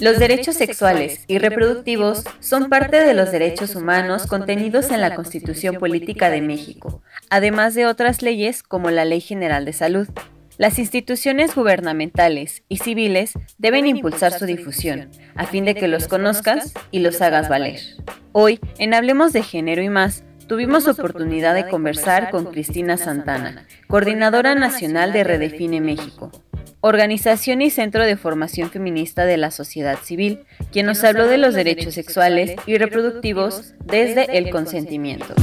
Los derechos sexuales y reproductivos son parte de los derechos humanos contenidos en la Constitución Política de México, además de otras leyes como la Ley General de Salud. Las instituciones gubernamentales y civiles deben impulsar su difusión, a fin de que los conozcas y los hagas valer. Hoy, en Hablemos de Género y más, tuvimos oportunidad de conversar con Cristina Santana, coordinadora nacional de Redefine México, organización y centro de formación feminista de la sociedad civil, quien nos habló de los derechos sexuales y reproductivos desde el consentimiento.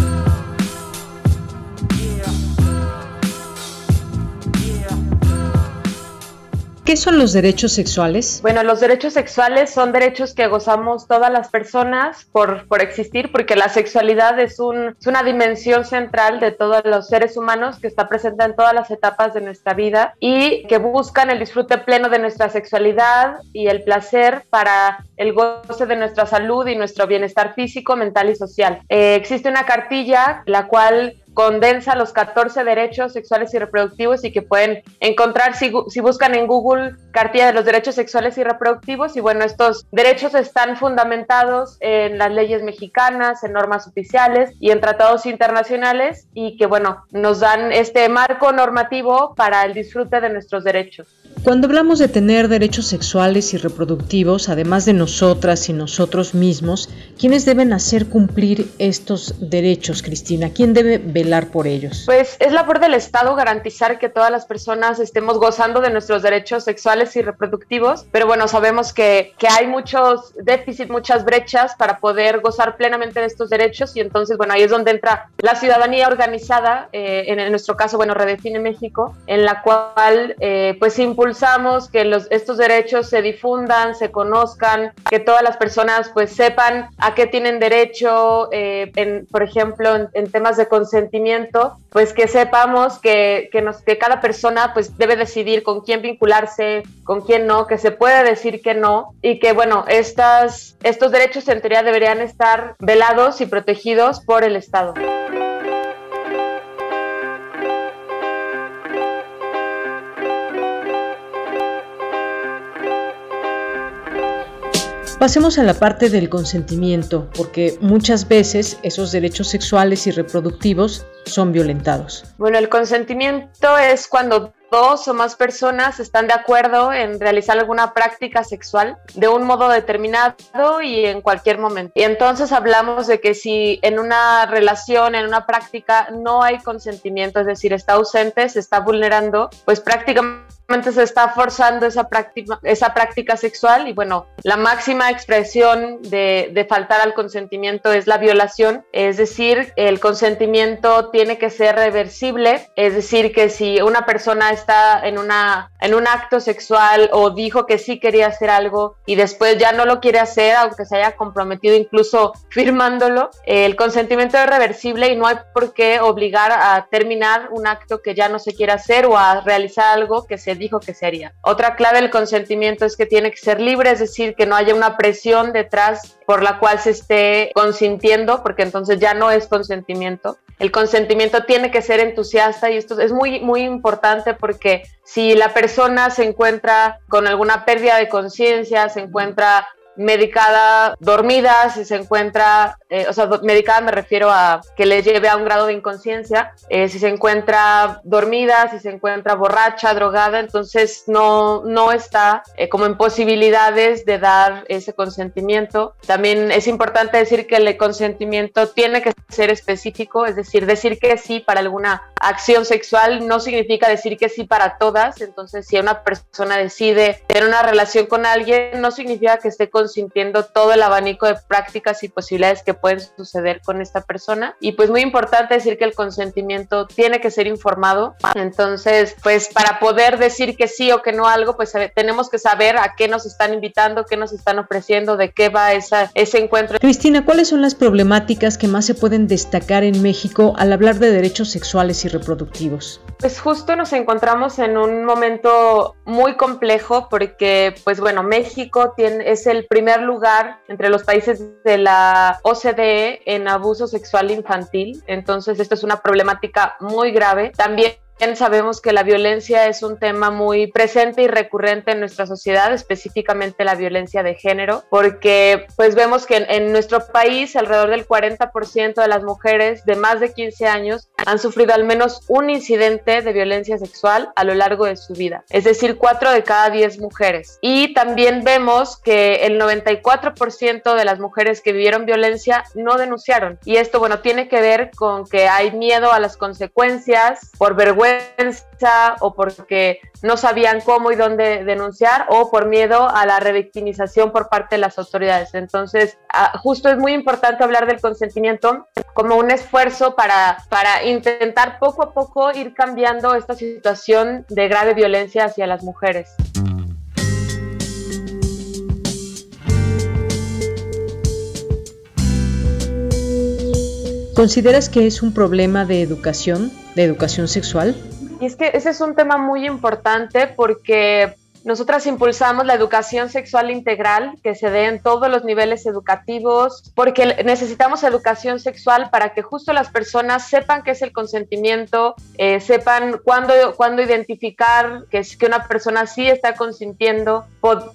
¿Qué son los derechos sexuales? Bueno, los derechos sexuales son derechos que gozamos todas las personas por, por existir, porque la sexualidad es, un, es una dimensión central de todos los seres humanos que está presente en todas las etapas de nuestra vida y que buscan el disfrute pleno de nuestra sexualidad y el placer para el goce de nuestra salud y nuestro bienestar físico, mental y social. Eh, existe una cartilla la cual condensa los 14 derechos sexuales y reproductivos y que pueden encontrar si, si, buscan en Google cartilla de los derechos sexuales y reproductivos. Y bueno, estos derechos están fundamentados en las leyes mexicanas, en normas oficiales y en tratados internacionales y que bueno, nos dan este marco normativo para el disfrute de nuestros derechos. Cuando hablamos de tener derechos sexuales y reproductivos, además de nosotras y nosotros mismos, ¿quiénes deben hacer cumplir estos derechos, Cristina? ¿Quién debe velar por ellos? Pues es labor del Estado garantizar que todas las personas estemos gozando de nuestros derechos sexuales y reproductivos, pero bueno, sabemos que, que hay muchos déficits, muchas brechas para poder gozar plenamente de estos derechos y entonces, bueno, ahí es donde entra la ciudadanía organizada, eh, en, en, nuestro caso, bueno, Redefine México, en la cual eh, pues impulsamos que los, estos derechos se difundan, se conozcan, que todas las personas pues sepan a qué tienen derecho, eh, en, por ejemplo, en, en, temas de consentimiento, pues que sepamos que, que, nos, que cada persona pues debe decidir con quién vincularse, con quién no, que se puede decir que no y que bueno, estas, estos derechos en teoría deberían estar velados y protegidos por el Estado. Pasemos a la parte del consentimiento, porque muchas veces esos derechos sexuales y reproductivos son violentados. Bueno, el consentimiento es cuando dos o más personas están de acuerdo en realizar alguna práctica sexual de un modo determinado y en cualquier momento. Y entonces hablamos de que si en una relación, en una práctica, no hay consentimiento, es decir, está ausente, se está vulnerando, pues prácticamente se está forzando esa práctica, esa práctica sexual y bueno, la máxima expresión de, de, faltar al consentimiento es la violación, es decir, el consentimiento tiene que ser reversible, es decir, que si una persona está en, una, en un acto sexual o dijo que sí quería hacer algo y después ya no lo quiere hacer, aunque se haya comprometido incluso [laughs] firmándolo, el consentimiento es reversible y no hay por qué obligar a terminar un acto que ya no se quiere hacer o a realizar algo que se dijo que sería. Otra clave del consentimiento es que tiene que ser libre, es decir, que no haya una presión detrás por la cual se esté consintiendo, porque entonces ya no es consentimiento. El consentimiento tiene que ser entusiasta y esto es muy, muy importante porque si la persona se encuentra con alguna pérdida de conciencia, se encuentra medicada dormida, si se encuentra, eh, o sea, medicada me refiero a que le lleve a un grado de inconsciencia, eh, si se encuentra dormida, si se encuentra borracha, drogada, entonces no, no está eh, como en posibilidades de dar ese consentimiento. También es importante decir que el consentimiento tiene que ser específico, es decir, decir que sí para alguna acción sexual no significa decir que sí para todas, entonces si una persona decide tener una relación con alguien, no significa que esté sintiendo todo el abanico de prácticas y posibilidades que pueden suceder con esta persona. Y pues muy importante decir que el consentimiento tiene que ser informado. Entonces, pues para poder decir que sí o que no algo, pues tenemos que saber a qué nos están invitando, qué nos están ofreciendo, de qué va esa, ese encuentro. Cristina, ¿cuáles son las problemáticas que más se pueden destacar en México al hablar de derechos sexuales y reproductivos? Pues justo nos encontramos en un momento muy complejo porque, pues bueno, México tiene, es el primer lugar entre los países de la OCDE en abuso sexual infantil. Entonces, esto es una problemática muy grave. También sabemos que la violencia es un tema muy presente y recurrente en nuestra sociedad, específicamente la violencia de género, porque pues vemos que en, nuestro país alrededor del 40% de las mujeres de más de 15 años han sufrido al menos un incidente de violencia sexual a lo largo de su vida, es decir, 4 de cada 10 mujeres. Y también vemos que el 94% de las mujeres que vivieron violencia no denunciaron. Y esto, bueno, tiene que ver con que hay miedo a las consecuencias por vergüenza o porque no sabían cómo y dónde denunciar o por miedo a la revictimización por parte de las autoridades. Entonces, ah, justo es muy importante hablar del consentimiento como un esfuerzo para, para intentar poco a poco ir cambiando esta situación de grave violencia hacia las mujeres. ¿Consideras que es un problema de educación, de educación sexual? Y es que ese es un tema muy importante porque nosotras impulsamos la educación sexual integral que se dé en todos los niveles educativos, porque necesitamos educación sexual para que justo las personas sepan qué es el consentimiento, eh, sepan cuándo, cuándo identificar que, que una persona sí está consintiendo,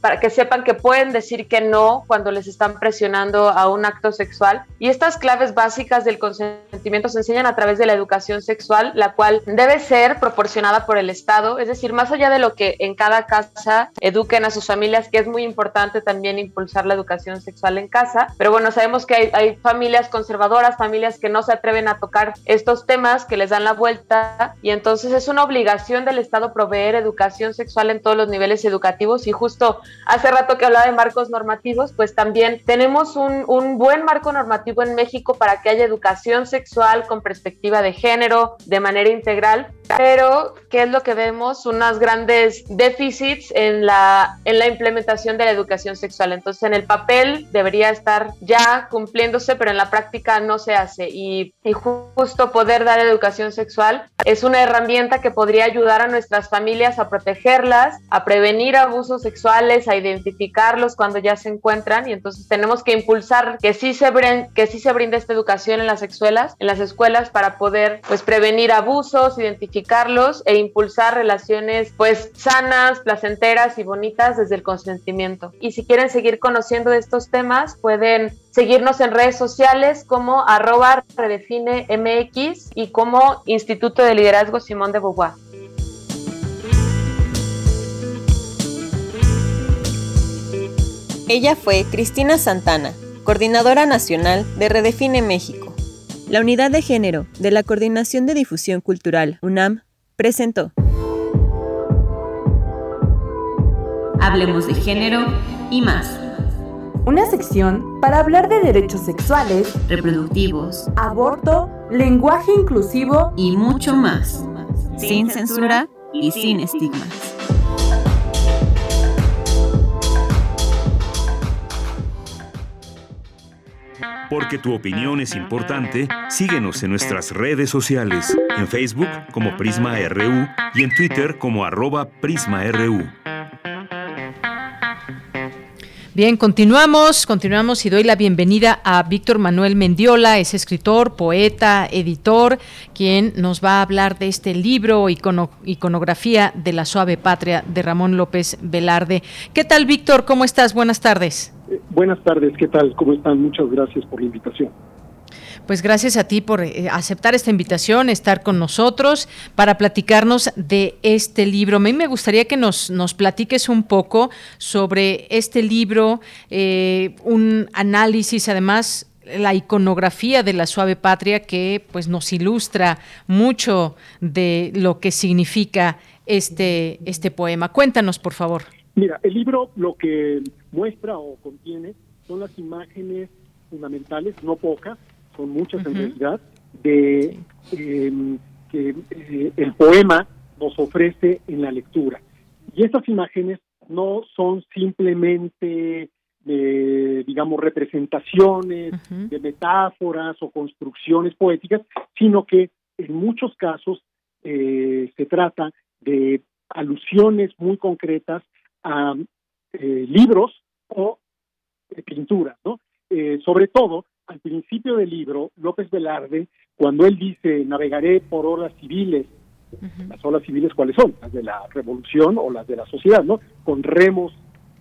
para que sepan que pueden decir que no cuando les están presionando a un acto sexual. Y estas claves básicas del consentimiento se enseñan a través de la educación sexual, la cual debe ser proporcionada por el Estado, es decir, más allá de lo que en cada casa eduquen a sus familias, que es muy importante también impulsar la educación sexual en casa. Pero bueno, sabemos que hay, familias conservadoras, familias que no se atreven a tocar estos temas, que les dan la vuelta y entonces es una obligación del Estado proveer educación sexual en todos los niveles educativos y justo hace rato que hablaba de marcos normativos, pues también tenemos un, un buen marco normativo en México para que haya educación sexual con perspectiva de género de manera integral, pero ¿qué es lo que vemos? Unas grandes déficits en la, en la implementación de la educación sexual. Entonces, en el papel debería estar ya cumpliéndose, pero en la práctica no se hace. Y, y justo poder dar educación sexual es una herramienta que podría ayudar a nuestras familias a protegerlas, a prevenir abusos sexuales, a identificarlos cuando ya se encuentran. Y entonces tenemos que impulsar que sí se, que sí se brinde esta educación en las escuelas, en las escuelas para poder pues prevenir abusos, identificarlos e impulsar relaciones pues sanas, placenteras y bonitas desde el consentimiento. Y si quieren seguir conociendo estos temas, pueden seguirnos en redes sociales como arroba redefine MX y como Instituto de Liderazgo Simón de Beauvoir. Ella fue Cristina Santana, coordinadora nacional de Redefine México. La unidad de género de la Coordinación de Difusión Cultural, UNAM, presentó. Hablemos de género y más. Una sección para hablar de derechos sexuales, reproductivos, aborto, lenguaje inclusivo y mucho más. Sin censura y sin estigmas. Porque tu opinión es importante, síguenos en nuestras redes sociales, en Facebook como Prisma RU y en Twitter como arroba PrismaRU. Bien, continuamos, continuamos y doy la bienvenida a Víctor Manuel Mendiola, es escritor, poeta, editor, quien nos va a hablar de este libro, Iconografía de la Suave Patria, de Ramón López Velarde. ¿Qué tal, Víctor? ¿Cómo estás? Buenas tardes. Eh, buenas tardes, ¿qué tal? ¿Cómo están? Muchas gracias por la invitación. Pues gracias a ti por eh, aceptar esta invitación, estar con nosotros para platicarnos de este libro. A mí me gustaría que nos, nos platiques un poco sobre este libro, eh, un análisis además la iconografía de la suave patria que pues nos ilustra mucho de lo que significa este, este poema. Cuéntanos, por favor. Mira, el libro lo que muestra o contiene son las imágenes fundamentales, no pocas, son muchas en realidad, de em, que eh, el poema nos ofrece en la lectura. Y estas imágenes no son simplemente, digamos, representaciones de metáforas o construcciones poéticas, sino que en muchos casos eh, se trata de alusiones muy concretas a eh, libros o pinturas, ¿no? sobre todo al principio del libro, López Velarde, cuando él dice navegaré por olas civiles, las olas civiles cuáles son, las de la revolución o las de la sociedad, ¿no? Con remos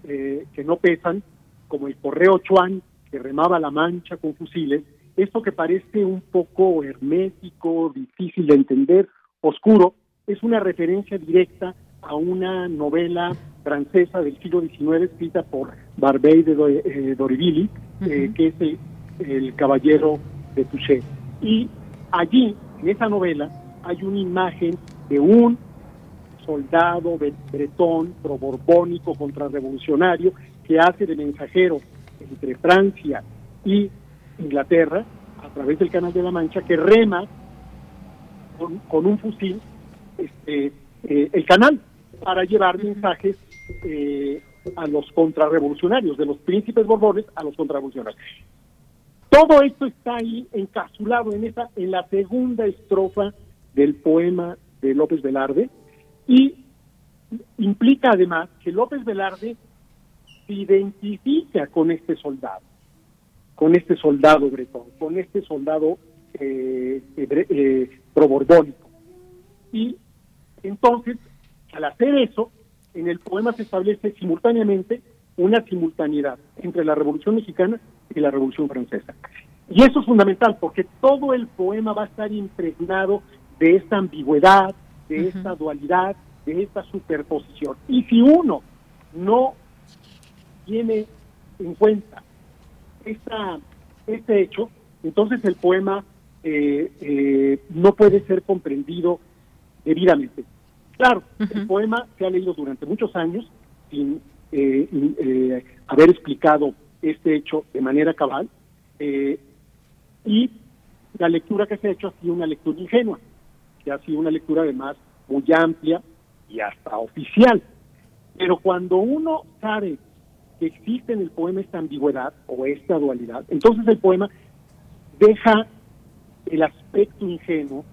eh, que no pesan, como el correo Chuan que remaba la mancha con fusiles, esto que parece un poco hermético, difícil de entender, oscuro, es una referencia directa a una novela francesa del siglo XIX escrita por Barbey de eh, Dorivilli, eh, que es el el Caballero de Touché. Y allí, en esa novela, hay una imagen de un soldado bretón, proborbónico, contrarrevolucionario, que hace de mensajero entre Francia y Inglaterra, a través del Canal de la Mancha, que rema con, un fusil este, eh, el canal para llevar mensajes eh, a los contrarrevolucionarios, de los príncipes borbones a los contrarrevolucionarios. Todo esto está ahí encapsulado en esa, en la segunda estrofa del poema de López Velarde y implica además que López Velarde se identifica con este soldado, con este soldado bretón, con este soldado eh, eh, probordónico. Y entonces, al hacer eso, en el poema se establece simultáneamente una simultaneidad entre la Revolución Mexicana y la Revolución Francesa. Y eso es fundamental porque todo el poema va a estar impregnado de esta ambigüedad, de esta dualidad, de esta superposición. Y si uno no tiene en cuenta esta, este hecho, entonces el poema eh, eh, no puede ser comprendido debidamente. Claro, el poema se ha leído durante muchos años sin eh, haber explicado este hecho de manera cabal eh, y la lectura que se ha hecho ha sido una lectura ingenua, que ha sido una lectura además muy amplia y hasta oficial. Pero cuando uno sabe que existe en el poema esta ambigüedad o esta dualidad, entonces el poema deja el aspecto ingenuo,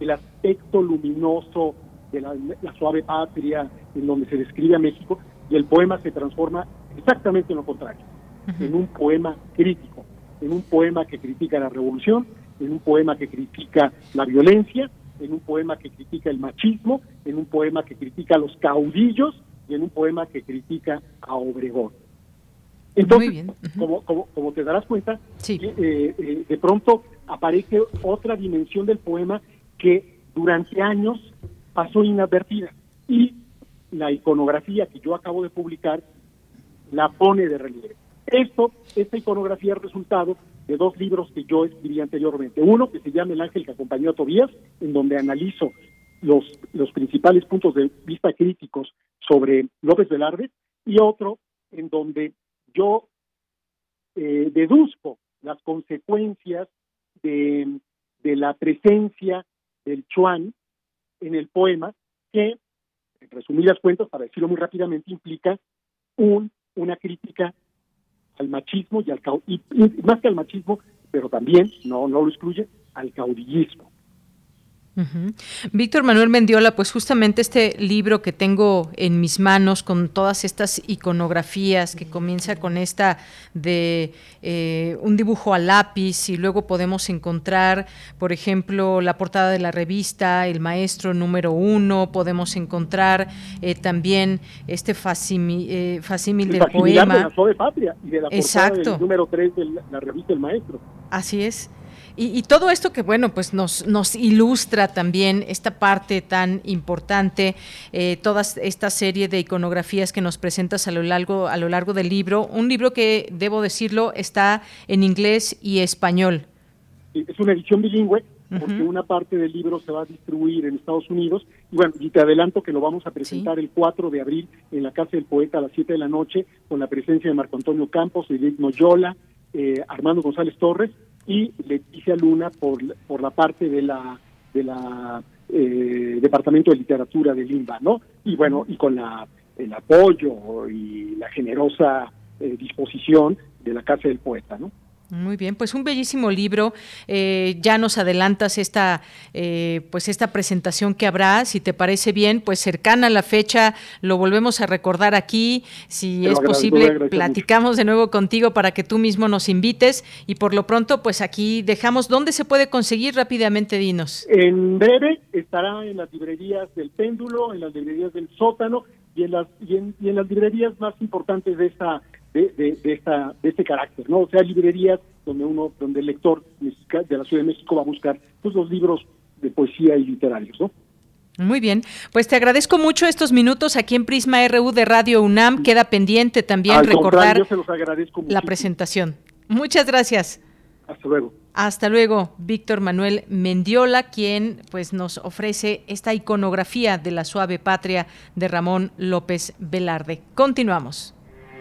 el aspecto luminoso de la, la, suave patria en donde se describe a México y el poema se transforma exactamente en lo contrario en un poema crítico, en un poema que critica la revolución, en un poema que critica la violencia, en un poema que critica el machismo, en un poema que critica a los caudillos y en un poema que critica a Obregón. Entonces, como, como, te darás cuenta, eh, eh, de pronto aparece otra dimensión del poema que durante años pasó inadvertida y la iconografía que yo acabo de publicar la pone de relieve. Esto, esta iconografía es resultado de dos libros que yo escribí anteriormente. Uno que se llama El ángel que acompañó a Tobías, en donde analizo los, los principales puntos de vista críticos sobre López Velarde, y otro en donde yo eh, deduzco las consecuencias de, de la presencia del Chuan en el poema, que, en resumidas cuentas, para decirlo muy rápidamente, implica un, una crítica al machismo y al y, más que al machismo, pero también, no, no lo excluye, al caudillismo. Víctor Manuel Mendiola, pues justamente este libro que tengo en mis manos con todas estas iconografías que comienza con esta de eh, un dibujo a lápiz y luego podemos encontrar, por ejemplo, la portada de la revista El Maestro número uno, podemos encontrar eh, también este facímil, eh, del poema. De la Patria y de la Exacto. número tres de la revista El Maestro. Así es. Y, todo esto que, bueno, pues nos, nos ilustra también esta parte tan importante, eh, toda esta serie de iconografías que nos presentas a lo, largo, a lo largo del libro. Un libro que, debo decirlo, está en inglés y español. Es una edición bilingüe, porque una parte del libro se va a distribuir en Estados Unidos. Y bueno, y te adelanto que lo vamos a presentar el 4 de abril en la Casa del Poeta a las 7 de la noche, con la presencia de Marco Antonio Campos, Edith Noyola, eh, Armando González Torres y Leticia Luna por, por la parte de la de la eh, Departamento de Literatura de Limba, ¿no? Y bueno, y con la, el apoyo y la generosa eh, disposición de la Casa del Poeta, ¿no? Muy bien, pues un bellísimo libro. Eh, ya nos adelantas esta, eh, pues esta presentación que habrá. Si te parece bien, pues cercana a la fecha, lo volvemos a recordar aquí. Si es posible, platicamos de nuevo contigo para que tú mismo nos invites. Y por lo pronto, pues aquí dejamos. ¿Dónde se puede conseguir rápidamente, Dinos? En breve estará en las librerías del Péndulo, en las librerías del Sótano y en las y en las librerías más importantes de esta de, de, esta, de este carácter, ¿no? O sea, librerías donde uno, donde el lector de la Ciudad de México va a buscar pues los libros de poesía y literarios, ¿no? Muy bien, pues te agradezco mucho estos minutos aquí en Prisma RU de Radio UNAM. Queda pendiente también recordar la presentación. Muchas gracias. Hasta luego. Hasta luego, Víctor Manuel Mendiola, quien pues nos ofrece esta iconografía de la suave patria de Ramón López Velarde. Continuamos.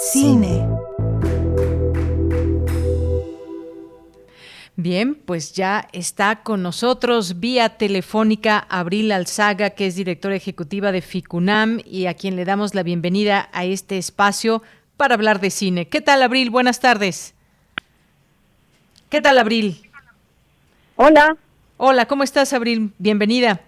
Cine. Bien, pues ya está con nosotros vía telefónica Abril Alzaga, que es directora ejecutiva de FICUNAM y a quien le damos la bienvenida a este espacio para hablar de cine. ¿Qué tal, Abril? Buenas tardes. ¿Qué tal, Abril? Hola. Hola, ¿cómo estás, Abril? Bienvenida.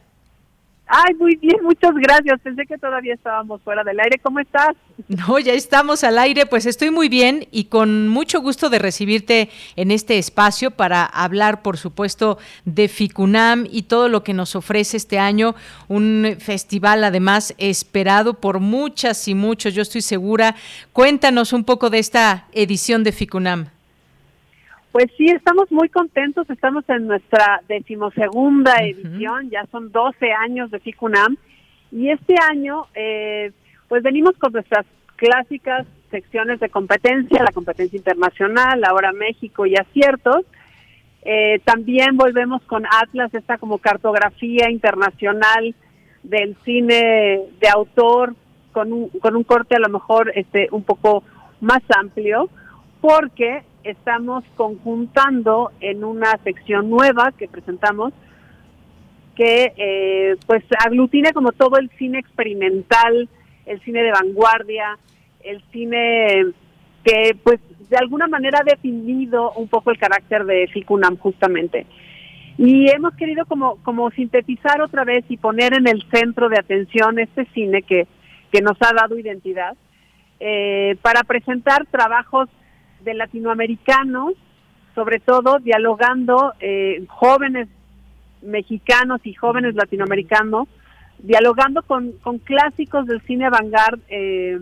Ay, muy bien, muchas gracias. Pensé que todavía estábamos fuera del aire. ¿Cómo estás? No, ya estamos al aire. Pues estoy muy bien y con mucho gusto de recibirte en este espacio para hablar, por supuesto, de FICUNAM y todo lo que nos ofrece este año. Un festival, además, esperado por muchas y muchos, yo estoy segura. Cuéntanos un poco de esta edición de FICUNAM. Pues sí, estamos muy contentos, estamos en nuestra decimosegunda edición, ya son 12 años de FICUNAM y este año eh, pues venimos con nuestras clásicas secciones de competencia, la competencia internacional, ahora México y aciertos. Eh, también volvemos con Atlas, esta como cartografía internacional del cine de autor, con un, con un corte a lo mejor este un poco más amplio, porque estamos conjuntando en una sección nueva que presentamos que eh, pues aglutina como todo el cine experimental, el cine de vanguardia, el cine que pues de alguna manera ha definido un poco el carácter de FICUNAM justamente. Y hemos querido como, como sintetizar otra vez y poner en el centro de atención este cine que, que nos ha dado identidad eh, para presentar trabajos de latinoamericanos, sobre todo dialogando eh, jóvenes mexicanos y jóvenes latinoamericanos, dialogando con, con clásicos del cine vanguard, eh,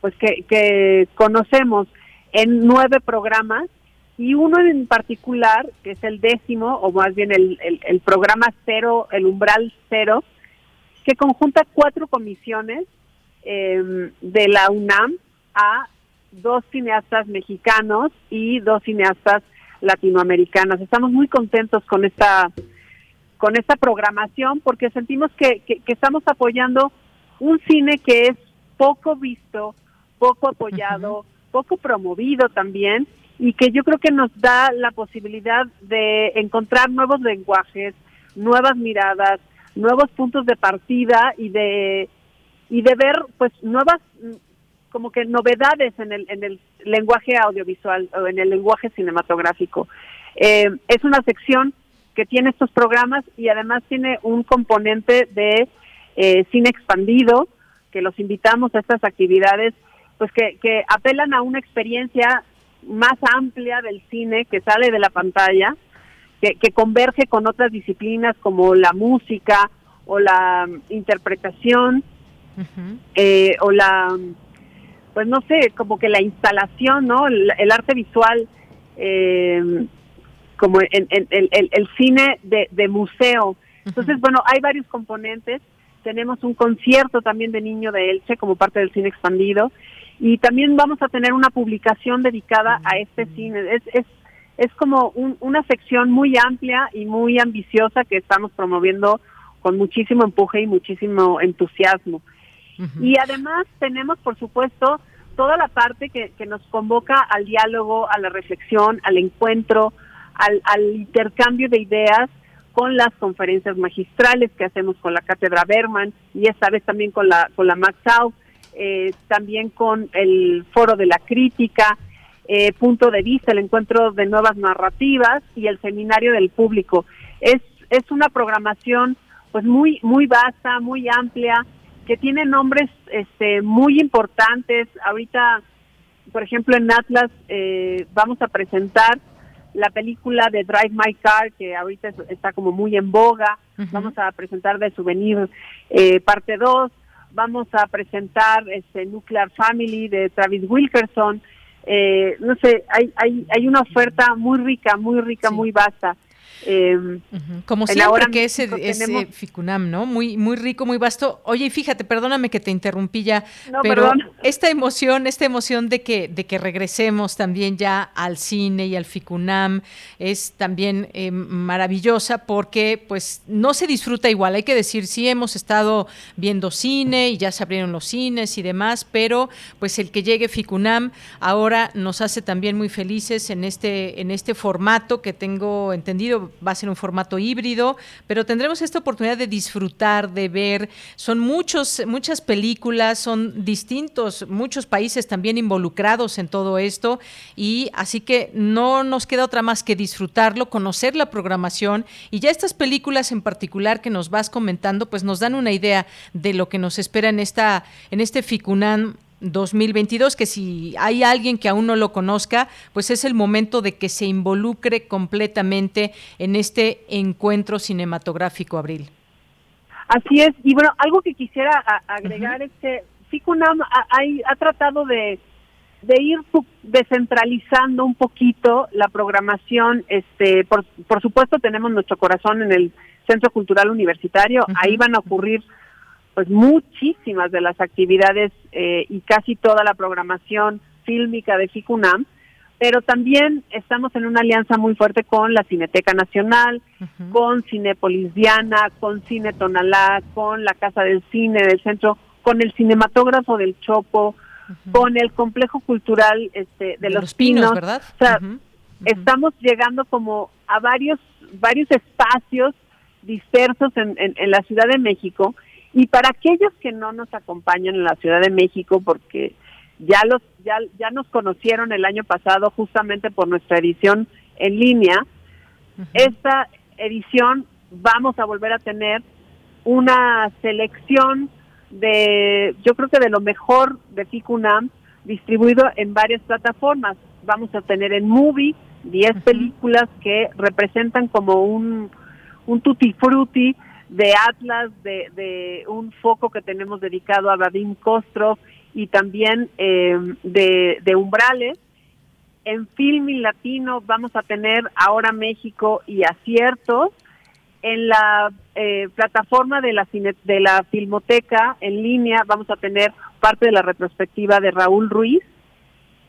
pues que, que conocemos en nueve programas. Y uno en particular, que es el décimo, o más bien el, el, programa cero, el umbral cero, que conjunta cuatro comisiones em, de la UNAM a dos cineastas mexicanos y dos cineastas latinoamericanas. Estamos muy contentos con esta con esta programación porque sentimos que, que, estamos apoyando un cine que es poco visto, poco apoyado, poco promovido también y que yo creo que nos da la posibilidad de encontrar nuevos lenguajes, nuevas miradas, nuevos puntos de partida y de y de ver pues nuevas como que novedades en el en el lenguaje audiovisual o en el lenguaje cinematográfico. Eh, es una sección que tiene estos programas y además tiene un componente de eh, cine expandido que los invitamos a estas actividades pues que, que apelan a una experiencia más amplia del cine que sale de la pantalla, que, converge con otras disciplinas como la música o la interpretación eh, o la, pues no sé, como que la instalación, ¿no? El, arte visual, eh, como en, el, cine de, de museo. Entonces, bueno, hay varios componentes. Tenemos un concierto también de Niño de Elche como parte del cine expandido y también vamos a tener una publicación dedicada a este cine. Es, es, es como una sección muy amplia y muy ambiciosa que estamos promoviendo con muchísimo empuje y muchísimo entusiasmo. Y además tenemos, por supuesto, toda la parte que, que, nos convoca al diálogo, a la reflexión, al encuentro, al, intercambio de ideas con las conferencias magistrales que hacemos con la Cátedra Berman y esta vez también con la, con la Max eh, también con el foro de la crítica, eh, punto de vista, el encuentro de nuevas narrativas y el seminario del público. Es, es una programación pues muy, muy vasta, muy amplia, que tiene nombres este, muy importantes. Ahorita, por ejemplo, en Atlas eh, vamos a presentar la película de Drive My Car, que ahorita está como muy en boga. Vamos a presentar de Souvenir eh, parte 2 vamos a presentar este Nuclear Family de Travis Wilkerson. Eh, no sé, hay, hay, hay una oferta muy rica, muy rica, muy vasta. Eh, Como siempre que ese, ese Ficunam, ¿no? Muy, muy rico, muy vasto. Oye, y fíjate, perdóname que te interrumpí ya, pero esta emoción, esta emoción de que, de que regresemos también ya al cine y al Ficunam es también eh, maravillosa porque pues no se disfruta igual. Hay que decir, sí hemos estado viendo cine y ya se abrieron los cines y demás, pero pues el que llegue Ficunam ahora nos hace también muy felices en este, en este formato que tengo entendido va a ser un formato híbrido, pero tendremos esta oportunidad de disfrutar, de ver. Son muchos, muchas películas, son distintos, muchos países también involucrados en todo esto y así que no nos queda otra más que disfrutarlo, conocer la programación y ya estas películas en particular que nos vas comentando, pues nos dan una idea de lo que nos espera en esta en este Ficunán 2022, que si hay alguien que aún no lo conozca, pues es el momento de que se involucre completamente en este encuentro cinematográfico, Abril. Así es, y bueno, algo que quisiera agregar es que FICUNAM ha, ha, tratado de, de ir descentralizando un poquito la programación. Este, por, por supuesto, tenemos nuestro corazón en el Centro Cultural Universitario, ahí van a ocurrir pues muchísimas de las actividades eh, y casi toda la programación fílmica de FICUNAM, pero también estamos en una alianza muy fuerte con la Cineteca Nacional, con Cinépolis Diana, con Cine Tonalá, con la Casa del Cine del Centro, con el cinematógrafo del Chopo, con el complejo cultural este, de, los, Pinos, ¿verdad? O sea, estamos llegando como a varios varios espacios dispersos en, en la Ciudad de México y para aquellos que no nos acompañan en la Ciudad de México, porque ya los ya, ya nos conocieron el año pasado justamente por nuestra edición en línea, esta edición vamos a volver a tener una selección de, yo creo que de lo mejor de FICUNAM distribuido en varias plataformas. Vamos a tener en Movie 10 películas que representan como un, un tutti frutti de Atlas, de, de un foco que tenemos dedicado a Vadim Kostrov y también eh, de, de umbrales. En Filming Latino vamos a tener ahora México y aciertos. En la eh, plataforma de la, de la Filmoteca en línea vamos a tener parte de la retrospectiva de Raúl Ruiz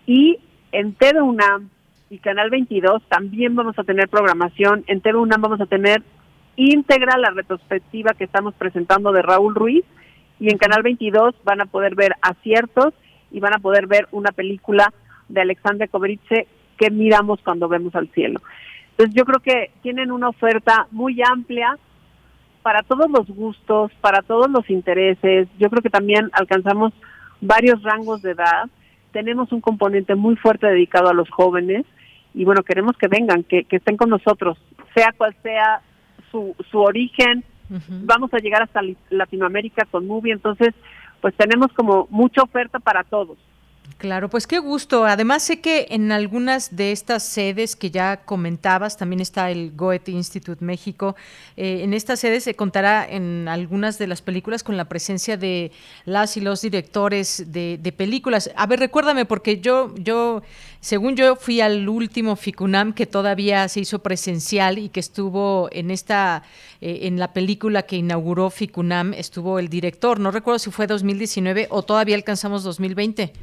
y en TV UNAM y Canal 22 también vamos a tener programación. En TV UNAM vamos a tener íntegra la retrospectiva que estamos presentando de Raúl Ruiz y en Canal 22 van a poder ver aciertos y van a poder ver una película de Alexandre Kobritze que miramos cuando vemos al cielo. Entonces yo creo que tienen una oferta muy amplia para todos los gustos, para todos los intereses. Yo creo que también alcanzamos varios rangos de edad. Tenemos un componente muy fuerte dedicado a los jóvenes y bueno, queremos que vengan, que estén con nosotros, sea cual sea su, su origen. Vamos a llegar hasta Latinoamérica con Movie, entonces pues tenemos como mucha oferta para todos. Claro, pues qué gusto. Además sé que en algunas de estas sedes que ya comentabas, también está el Goethe Institute México, eh, en estas sedes se contará en algunas de las películas con la presencia de las y los directores de, películas. A ver, recuérdame, porque yo, yo, según yo fui al último FICUNAM que todavía se hizo presencial y que estuvo en esta, eh, en la película que inauguró FICUNAM, estuvo el director. No recuerdo si fue 2019 o todavía alcanzamos 2020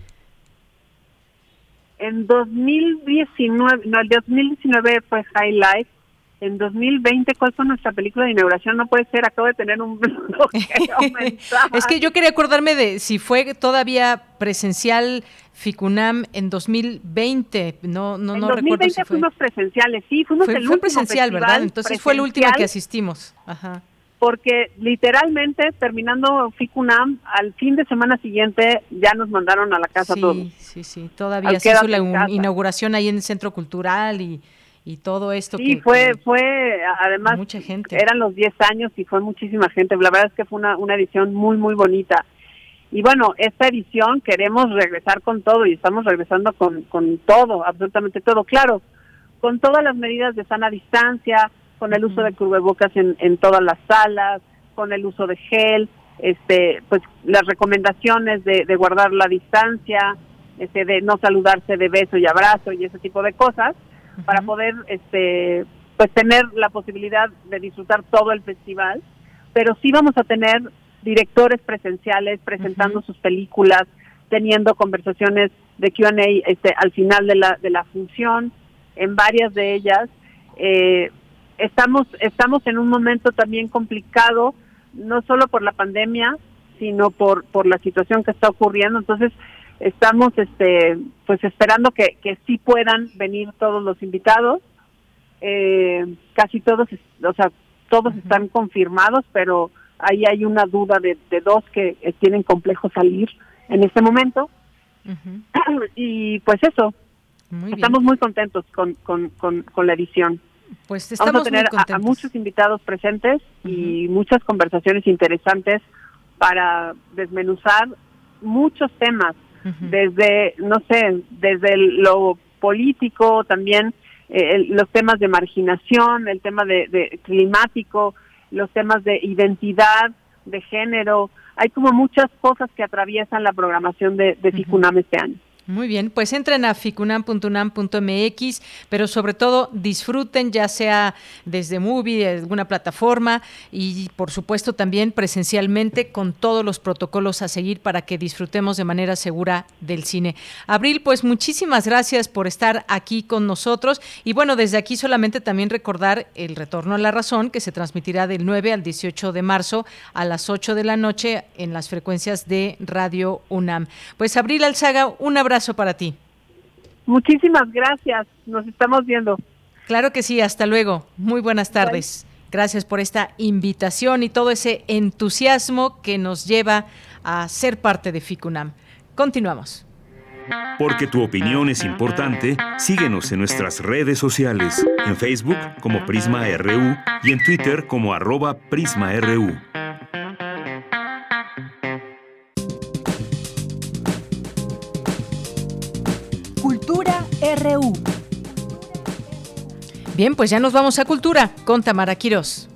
en 2019, no, el 2019 fue Highlight. En 2020, ¿cuál fue nuestra película de inauguración? No puede ser, acabo de tener un [laughs] Es que yo quería acordarme de si fue todavía presencial Ficunam en 2020, no no en no 2020 recuerdo si fuimos presenciales, sí, fuimos fue, el fue presencial, ¿verdad? Entonces fue el último que asistimos. Ajá porque literalmente terminando FICUNAM, al fin de semana siguiente ya nos mandaron a la casa sí, todos. Sí, sí, todavía se hizo la inauguración ahí en el Centro Cultural y, y todo esto. Sí, fue, fue, además, mucha gente. eran los 10 años y fue muchísima gente. La verdad es que fue una, una edición muy, muy bonita. Y bueno, esta edición queremos regresar con todo y estamos regresando con, con todo, absolutamente todo. Claro, con todas las medidas de sana distancia, con el uso de cubrebocas en, en todas las salas, con el uso de gel, este, pues las recomendaciones de, de guardar la distancia, este, de no saludarse de beso y abrazo y ese tipo de cosas, para poder, este, pues tener la posibilidad de disfrutar todo el festival. Pero sí vamos a tener directores presenciales presentando sus películas, teniendo conversaciones de Q&A este, al final de la, de la función, en varias de ellas. Eh, estamos estamos en un momento también complicado no solo por la pandemia sino por por la situación que está ocurriendo. Entonces estamos este pues esperando que que sí puedan venir todos los invitados. Eh, casi todos o sea todos están confirmados pero ahí hay una duda de, de dos que eh, tienen complejo salir en este momento. [clears throat] Y pues eso estamos muy contentos con, con, con, con la edición pues estamos Vamos a tener a, muchos invitados presentes y muchas conversaciones interesantes para desmenuzar muchos temas, desde, no sé, desde lo político, también eh, los temas de marginación, el tema de, climático, los temas de identidad, de género. Hay como muchas cosas que atraviesan la programación de, de FICUNAM este año. Muy bien, pues entren a ficunam.unam.mx, pero sobre todo disfruten ya sea desde Movie, alguna plataforma y por supuesto también presencialmente con todos los protocolos a seguir para que disfrutemos de manera segura del cine. Abril, pues muchísimas gracias por estar aquí con nosotros y bueno, desde aquí solamente también recordar el retorno a la razón que se transmitirá del 9 al 18 de marzo a las 8 de la noche en las frecuencias de Radio UNAM. Pues Abril Alzaga, un abrazo abrazo para ti. Muchísimas gracias. Nos estamos viendo. Claro que sí. Hasta luego. Muy buenas tardes. Gracias por esta invitación y todo ese entusiasmo que nos lleva a ser parte de FICUNAM. Continuamos. Porque tu opinión es importante, síguenos en nuestras redes sociales, en Facebook como Prisma RU y en Twitter como arroba PrismaRU. Bien, pues ya nos vamos a Cultura con Tamara Quirós.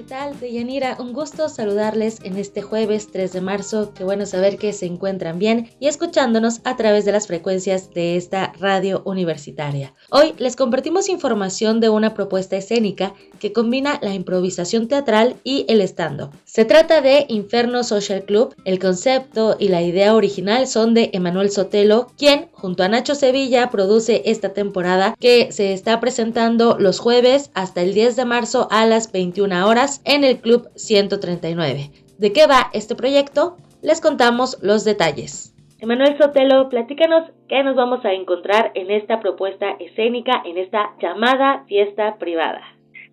¿Qué tal? Deyanira, un gusto saludarles en este jueves 3 de marzo. Qué bueno saber que se encuentran bien y escuchándonos a través de las frecuencias de esta radio universitaria. Hoy les compartimos información de una propuesta escénica que combina la improvisación teatral y el stand-up. Se trata de Inferno Social Club. El concepto y la idea original son de Emanuel Sotelo, quien junto a Nacho Sevilla produce esta temporada que se está presentando los jueves hasta el 10 de marzo a las 21 horas en el Club 139. ¿De qué va este proyecto? Les contamos los detalles. Emanuel Sotelo, platícanos qué nos vamos a encontrar en esta propuesta escénica, en esta llamada fiesta privada.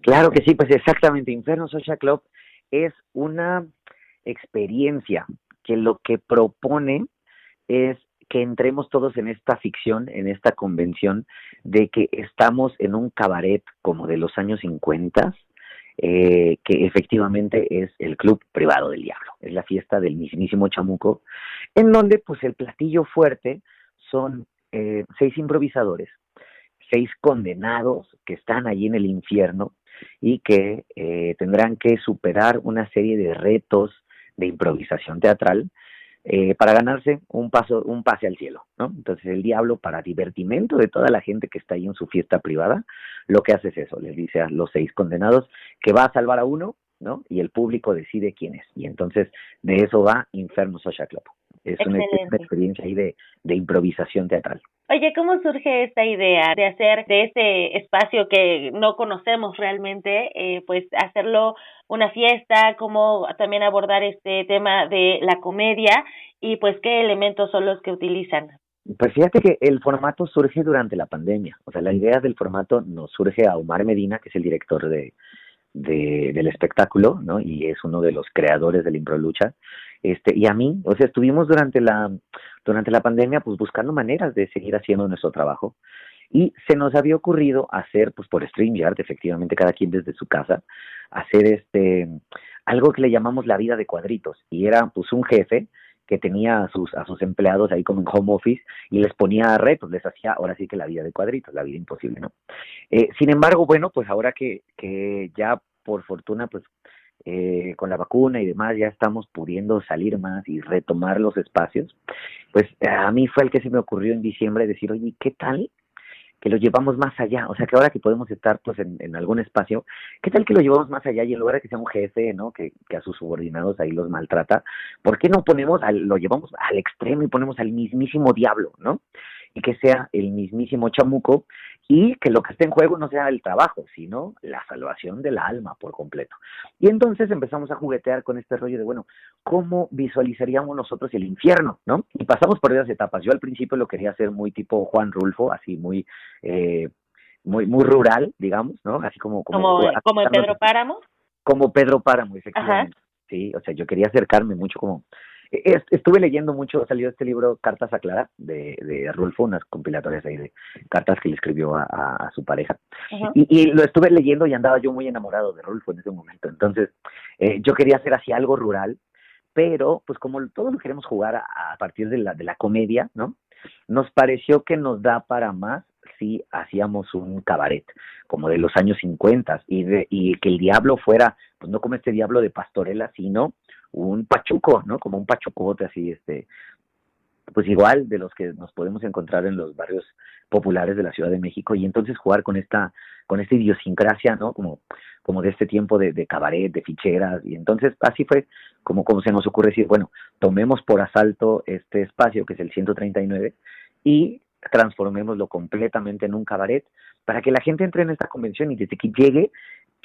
Claro que sí, pues exactamente. Inferno Social Club es una experiencia que lo que propone es que entremos todos en esta ficción, en esta convención de que estamos en un cabaret como de los años 50, eh, que efectivamente es el club privado del diablo, es la fiesta del mismísimo chamuco, en donde pues el platillo fuerte son eh, seis improvisadores, seis condenados que están allí en el infierno y que eh, tendrán que superar una serie de retos de improvisación teatral eh, para ganarse un paso, un pase al cielo, ¿no? Entonces el diablo, para divertimento de toda la gente que está ahí en su fiesta privada, lo que hace es eso, les dice a los seis condenados que va a salvar a uno, ¿no? Y el público decide quién es. Y entonces de eso va Inferno Club. Es una, experiencia ahí de, de improvisación teatral. Oye, ¿cómo surge esta idea de hacer de este espacio que no conocemos realmente, eh, pues hacerlo una fiesta, cómo también abordar este tema de la comedia y pues qué elementos son los que utilizan? Pues fíjate que el formato surge durante la pandemia, o sea, la idea del formato nos surge a Omar Medina, que es el director de, de, del espectáculo, ¿no? Y es uno de los creadores del Impro Lucha. Este, y a mí, o sea, estuvimos durante la, durante la pandemia pues buscando maneras de seguir haciendo nuestro trabajo y se nos había ocurrido hacer pues por StreamYard, efectivamente cada quien desde su casa, hacer este algo que le llamamos la vida de cuadritos y era pues un jefe que tenía a sus, a sus empleados ahí como en home office y les ponía retos, les hacía ahora sí que la vida de cuadritos, la vida imposible, ¿no? Eh, sin embargo, bueno, pues ahora que, que ya por fortuna pues eh, con la vacuna y demás ya estamos pudiendo salir más y retomar los espacios, pues a mí fue el que se me ocurrió en diciembre decir, oye, ¿qué tal que lo llevamos más allá? O sea, que ahora que podemos estar pues en, en algún espacio, ¿qué tal que lo llevamos más allá y en lugar de que sea un jefe, ¿no? Que, que a sus subordinados ahí los maltrata, ¿por qué no ponemos, al, lo llevamos al extremo y ponemos al mismísimo diablo, ¿no? Y que sea el mismísimo chamuco y que lo que esté en juego no sea el trabajo, sino la salvación del alma por completo. Y entonces empezamos a juguetear con este rollo de, bueno, ¿cómo visualizaríamos nosotros el infierno? ¿no? Y pasamos por esas etapas. Yo al principio lo quería hacer muy tipo Juan Rulfo, así muy... Eh, muy muy rural, digamos, ¿no? Así como como como, Pedro Páramo. Como Pedro Páramo, efectivamente. Sí, o sea, yo quería acercarme mucho como Estuve leyendo mucho, salió este libro Cartas a Clara de, de Rulfo, unas compilatorias ahí de cartas que le escribió a, su pareja. y, lo estuve leyendo y andaba yo muy enamorado de Rulfo en ese momento. Entonces, eh, yo quería hacer así algo rural, pero pues como todos lo queremos jugar a, partir de la, de la comedia, ¿no? Nos pareció que nos da para más si hacíamos un cabaret, como de los años 50, y, de, y que el diablo fuera, pues no como este diablo de pastorela, sino un pachuco, ¿no? Como un pachucote así, este, pues igual de los que nos podemos encontrar en los barrios populares de la Ciudad de México y entonces jugar con esta con esta idiosincrasia, ¿no? Como como de este tiempo de, cabaret, de ficheras y entonces así fue como como se nos ocurre decir, bueno, tomemos por asalto este espacio que es el 139 y transformémoslo completamente en un cabaret para que la gente entre en esta convención y desde que llegue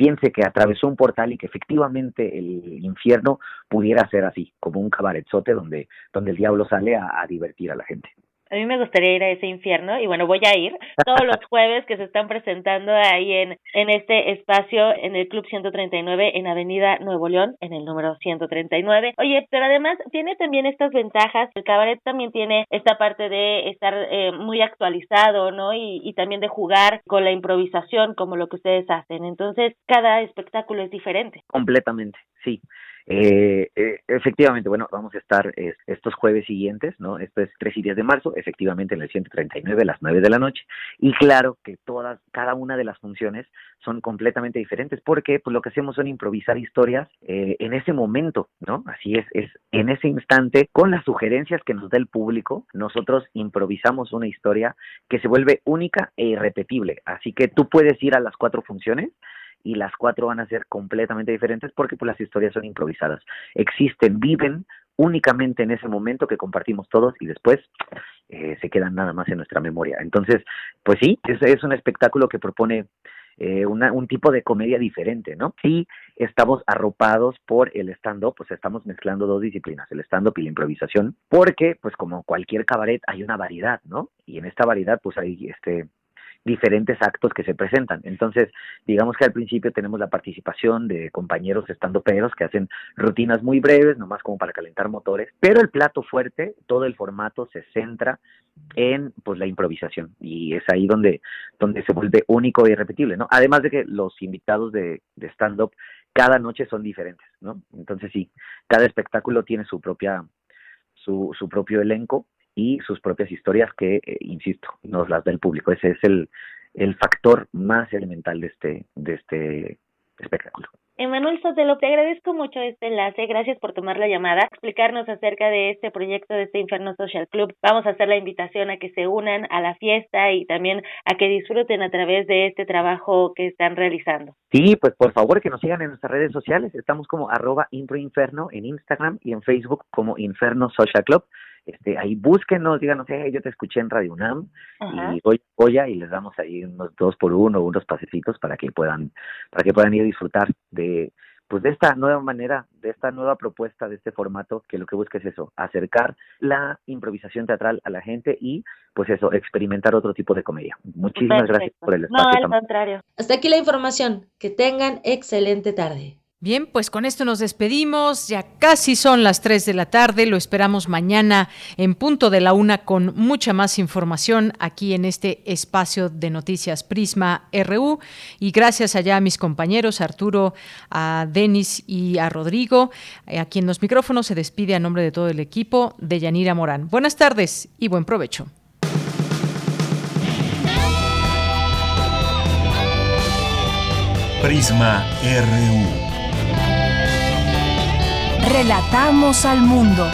piense que atravesó un portal y que efectivamente el infierno pudiera ser así, como un cabaretzote donde, donde el diablo sale a divertir a la gente. A mí me gustaría ir a ese infierno y bueno, voy a ir todos los [laughs] jueves que se están presentando ahí en, en este espacio en el Club 139 en Avenida Nuevo León, en el número 139. Oye, pero además tiene también estas ventajas. El cabaret también tiene esta parte de estar eh, muy actualizado, ¿no? Y, y también de jugar con la improvisación como lo que ustedes hacen. Entonces, cada espectáculo es diferente. Completamente, sí. Eh, eh, efectivamente, bueno, vamos a estar estos jueves siguientes, ¿no? Esto es 3 y 10 de marzo, efectivamente en el 139 a las 9 de la noche. Y claro que todas, cada una de las funciones son completamente diferentes porque pues lo que hacemos son improvisar historias eh, en ese momento, ¿no? Así es, es en ese instante, con las sugerencias que nos da el público, nosotros improvisamos una historia que se vuelve única e irrepetible. Así que tú puedes ir a las cuatro funciones y las cuatro van a ser completamente diferentes porque pues las historias son improvisadas. Existen, viven únicamente en ese momento que compartimos todos y después eh, se quedan nada más en nuestra memoria. Entonces, pues sí, es, un espectáculo que propone eh, un tipo de comedia diferente, ¿no? Y estamos arropados por el stand-up, pues estamos mezclando dos disciplinas, el stand-up y la improvisación, porque pues como cualquier cabaret hay una variedad, ¿no? Y en esta variedad pues hay este diferentes actos que se presentan. Entonces, digamos que al principio tenemos la participación de compañeros estando peros que hacen rutinas muy breves, nomás como para calentar motores, pero el plato fuerte, todo el formato se centra en pues la improvisación y es ahí donde donde se vuelve único y irrepetible, ¿no? Además de que los invitados de, de stand up cada noche son diferentes, ¿no? Entonces sí, cada espectáculo tiene su propia su, su propio elenco y sus propias historias que, eh, insisto, nos las da el público. Ese es el, el factor más elemental de este, de este espectáculo. Emanuel Sotelo, te agradezco mucho este enlace, gracias por tomar la llamada, explicarnos acerca de este proyecto de este Inferno Social Club. Vamos a hacer la invitación a que se unan a la fiesta y también a que disfruten a través de este trabajo que están realizando. Sí, pues por favor que nos sigan en nuestras redes sociales, estamos como arroba improinferno en Instagram y en Facebook como Inferno Social Club este, ahí búsquenos, díganos, hey, yo te escuché en Radio UNAM y voy, voy y les damos ahí unos dos por uno, unos pasecitos para que puedan, para que puedan ir a disfrutar de, pues de esta nueva manera, de esta nueva propuesta, de este formato, que lo que busca es eso, acercar la improvisación teatral a la gente y, pues eso, experimentar otro tipo de comedia. Muchísimas gracias por el espacio. No, al contrario. Hasta aquí la información. Que tengan excelente tarde. Bien, pues con esto nos despedimos. Ya casi son las 3 de la tarde. Lo esperamos mañana en punto de la una con mucha más información aquí en este espacio de noticias Prisma RU. Y gracias allá a mis compañeros, Arturo, a Denis y a Rodrigo. Eh, aquí en los micrófonos se despide a nombre de todo el equipo de Yanira Morán. Buenas tardes y buen provecho. Prisma RU. Relatamos al mundo.